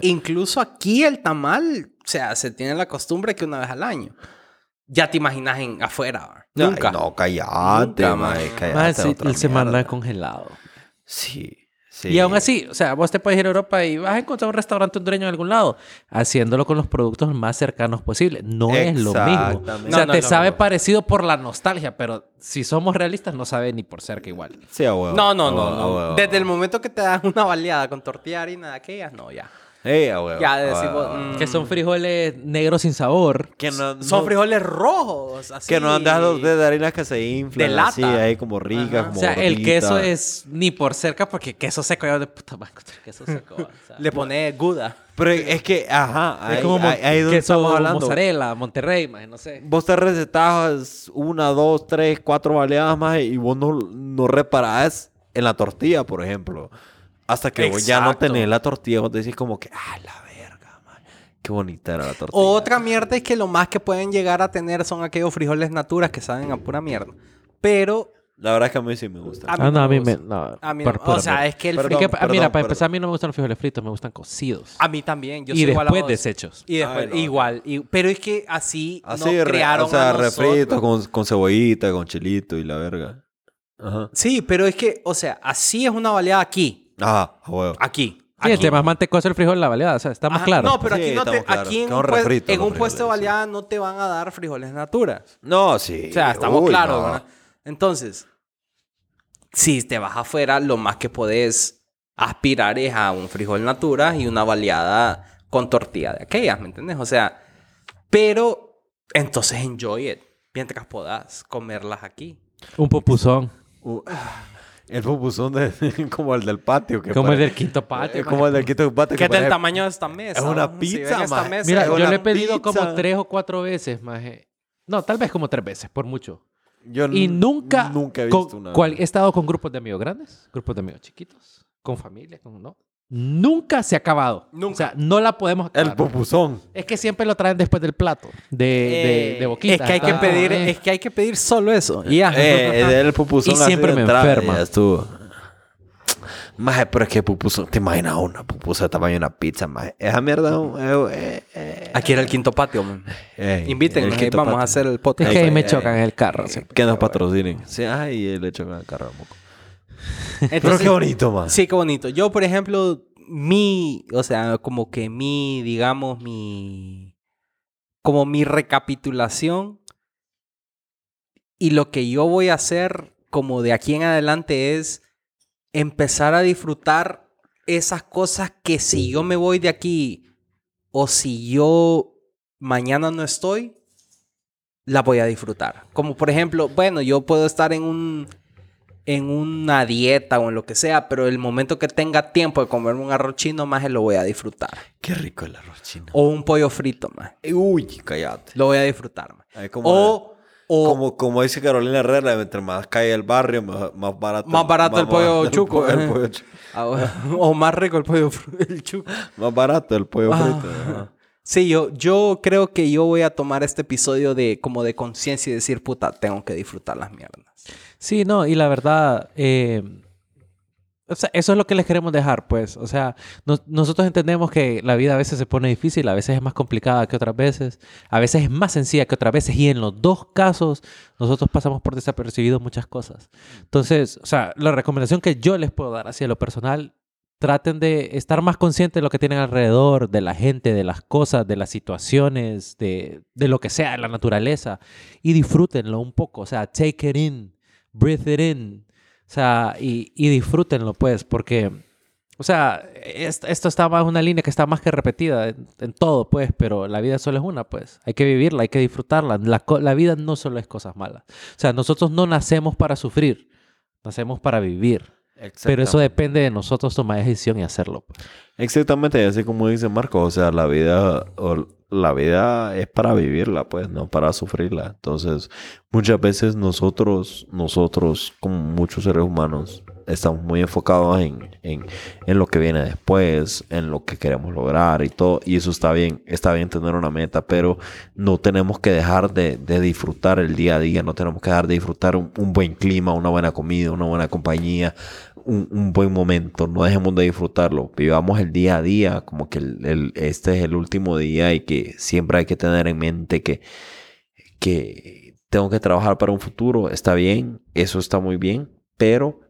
incluso aquí el tamal, o sea, se tiene la costumbre que una vez al año. Ya te imaginas en afuera. Nunca. Ay, no, cállate, Nunca, mae, mae. cállate, Más sí, otra se manda mierda. congelado. Sí, sí. Y aún así, o sea, vos te puedes ir a Europa y vas a encontrar un restaurante hondureño en algún lado, haciéndolo con los productos más cercanos posible. No es lo mismo. Exactamente. O sea, No, no te sabe mismo. parecido por la nostalgia, pero si somos realistas, no sabe ni por cerca igual. Sí, a huevo. No, no, a no. huevo, no. a huevo. Desde el momento que te dan una baleada con tortilla de harina de aquellas, no, ya. Ya decimos, mm, Que son frijoles negros sin sabor. Que no, Son no- frijoles rojos, así. Que no andas dos de harina que se inflan De lata. así, ahí como ricas, como O sea, el gorditas. queso es ni por cerca, porque queso seco, yo de puta madre, queso seco. o sea. Le pone guda. Pero es que, ajá, es ahí, como ahí- ahí donde queso estamos hablando. mozzarella, Monterrey, más, no sé. Vos te recetas una, dos, tres, cuatro baleadas más y vos no, no reparás en la tortilla, por ejemplo. Hasta que vos ya no tenés la tortilla, vos decís como que, ah, la verga, man. Qué bonita era la tortilla. Otra mierda es que lo más que pueden llegar a tener son aquellos frijoles naturas que saben a pura mierda. Pero La verdad es que a mí sí me gusta. Ah, no, a mí me. No, a mí, por no- pura o sea, es que el ah, mira, perdón, para perdón. empezar, a mí no me gustan los frijoles fritos, me gustan cocidos. a mí también. Yo y soy igual a después vos. desechos. Y después, Ay, no. igual. y- pero es que así, Así, nos crearon o sea, refrito con, con cebollita, con chilito y la verga. Ajá. Sí, pero es que, o sea, así es una baleada aquí. Ajá, a huevo. Aquí. Sí, aquí. entre más mantecoso el frijol, la baleada. O sea, está más Ajá, claro. No, pero Sí, aquí, no te, estamos claros. aquí en, Que un, son pues- refritos en los un puesto de sí. baleada no te van a dar frijoles naturas. No, sí. O sea, estamos Uy, claros. no. ¿verdad? Entonces, si te vas afuera, lo más que podés aspirar es a un frijol natura y una baleada con tortilla de aquellas, ¿me entiendes? O sea, pero entonces enjoy it mientras puedas comerlas aquí. Un popuzón. Uh, el pupusón de, como el del patio. Que Como el del quinto patio. eh, Como el del quinto patio. ¿Qué es del tamaño de esta mesa? es una ¿no? pizza, maje. mesa, Mira, yo lo he pedido pizza. como tres o cuatro veces, maje. No, tal vez como tres veces, por mucho. Yo Y nunca, Nunca he con- visto una. cual- he estado con grupos de amigos grandes, grupos de amigos chiquitos, con familia, con no. Nunca se ha acabado. Nunca. O sea, no la podemos acabar. El pupusón. Es que siempre lo traen después del plato, de, de, Eh, de boquita. Es que hay que Está- pedir, eh. es que hay que pedir solo eso. Y ya. Eh, el pupusón Y siempre me entrada, enferma. ya estuvo. Maje, pero es que pupusón, te imaginas una pupusa de tamaño de una pizza, maje. Esa mierda, eh, eh, eh, Aquí era el quinto patio, man. eh, quinto vamos a hacer el Es podcast. que ahí me chocan en el carro. siempre. Que nos patrocinen. Sí, ay, le chocan el carro a Pero qué bonito, man. Sí, qué bonito. Yo, por ejemplo, mi, o sea, como que mi, digamos, mi, como mi recapitulación y lo que yo voy a hacer como de aquí en adelante es empezar a disfrutar esas cosas que si yo me voy de aquí o si yo mañana no estoy, las voy a disfrutar. Como por ejemplo, bueno, yo puedo estar en un en una dieta o en lo que sea, pero el momento que tenga tiempo de comerme un arroz chino, más lo voy a disfrutar. Qué rico el arroz chino. O un pollo frito, más. Uy, cállate. Lo voy a disfrutar, más. O, o como, como dice Carolina Herrera, entre más cae el barrio, más, más barato. Más barato el pollo chuco, el eh. pollo ah, o más rico el pollo el chuco. Más barato el pollo Ah. frito. ajá. Sí, yo, yo creo que yo voy a tomar este episodio de como de conciencia y decir, puta, tengo que disfrutar las mierdas. Sí, no, y la verdad, eh, o sea, eso es lo que les queremos dejar, pues. O sea, nos- nosotros entendemos que la vida a veces se pone difícil, a veces es más complicada que otras veces, a veces es más sencilla que otras veces, y en los dos casos nosotros pasamos por desapercibido muchas cosas. Entonces, o sea, la recomendación que yo les puedo dar hacia lo personal, traten de estar más conscientes de lo que tienen alrededor, de la gente, de las cosas, de las situaciones, de, de lo que sea, de la naturaleza, y disfrútenlo un poco, o sea, take it in, breathe it in, o sea, y, y disfrútenlo, pues, porque, o sea, es- esto está más una línea que está más que repetida en, en todo, pues, pero la vida solo es una, pues, hay que vivirla, hay que disfrutarla, la, vida no solo es cosas malas, o sea, nosotros no nacemos para sufrir, nacemos para vivir. Pero eso depende de nosotros tomar decisión y hacerlo. pues. Exactamente, así como dice Marco, o sea, la vida, o la vida es para vivirla, pues, no para sufrirla. Entonces, muchas veces nosotros, nosotros, como muchos seres humanos, estamos muy enfocados en, en, en lo que viene después, en lo que queremos lograr y todo. Y eso está bien, está bien tener una meta, pero no tenemos que dejar de, de disfrutar el día a día, no tenemos que dejar de disfrutar un, un buen clima, una buena comida, una buena compañía, un, buen momento, no dejemos de disfrutarlo, vivamos el día a día, como que el- este es el último día y que siempre hay que tener en mente que, que tengo que trabajar para un futuro, está bien, eso está muy bien, pero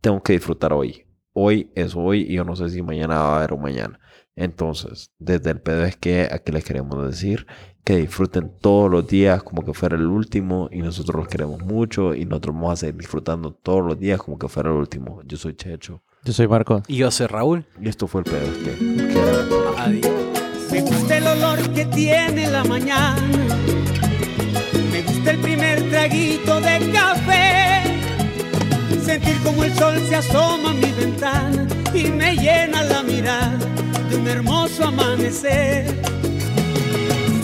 tengo que disfrutar hoy. Hoy es hoy y yo no sé si mañana va a haber un mañana. Entonces, desde el pedo es que aquí les queremos decir que disfruten todos los días como que fuera el último y nosotros los queremos mucho y nosotros vamos a seguir disfrutando todos los días como que fuera el último. Yo soy Checho Yo soy Marco. Y yo soy Raúl. y esto fue el pedo es que... Adiós. Me gusta el olor que tiene la mañana. Me gusta el primer traguito como el sol se asoma a mi ventana y me llena la mirada de un hermoso amanecer.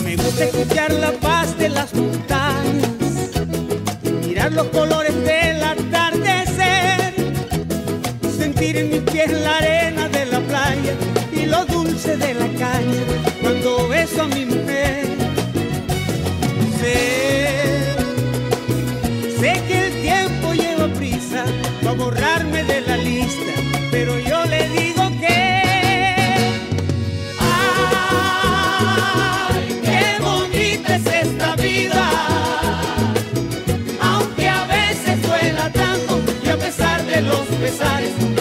Me gusta escuchar la paz de las montañas, mirar los colores del atardecer sentir en mis pies la arena de la playa y lo dulce de la caña cuando beso a mi mujer. Pesares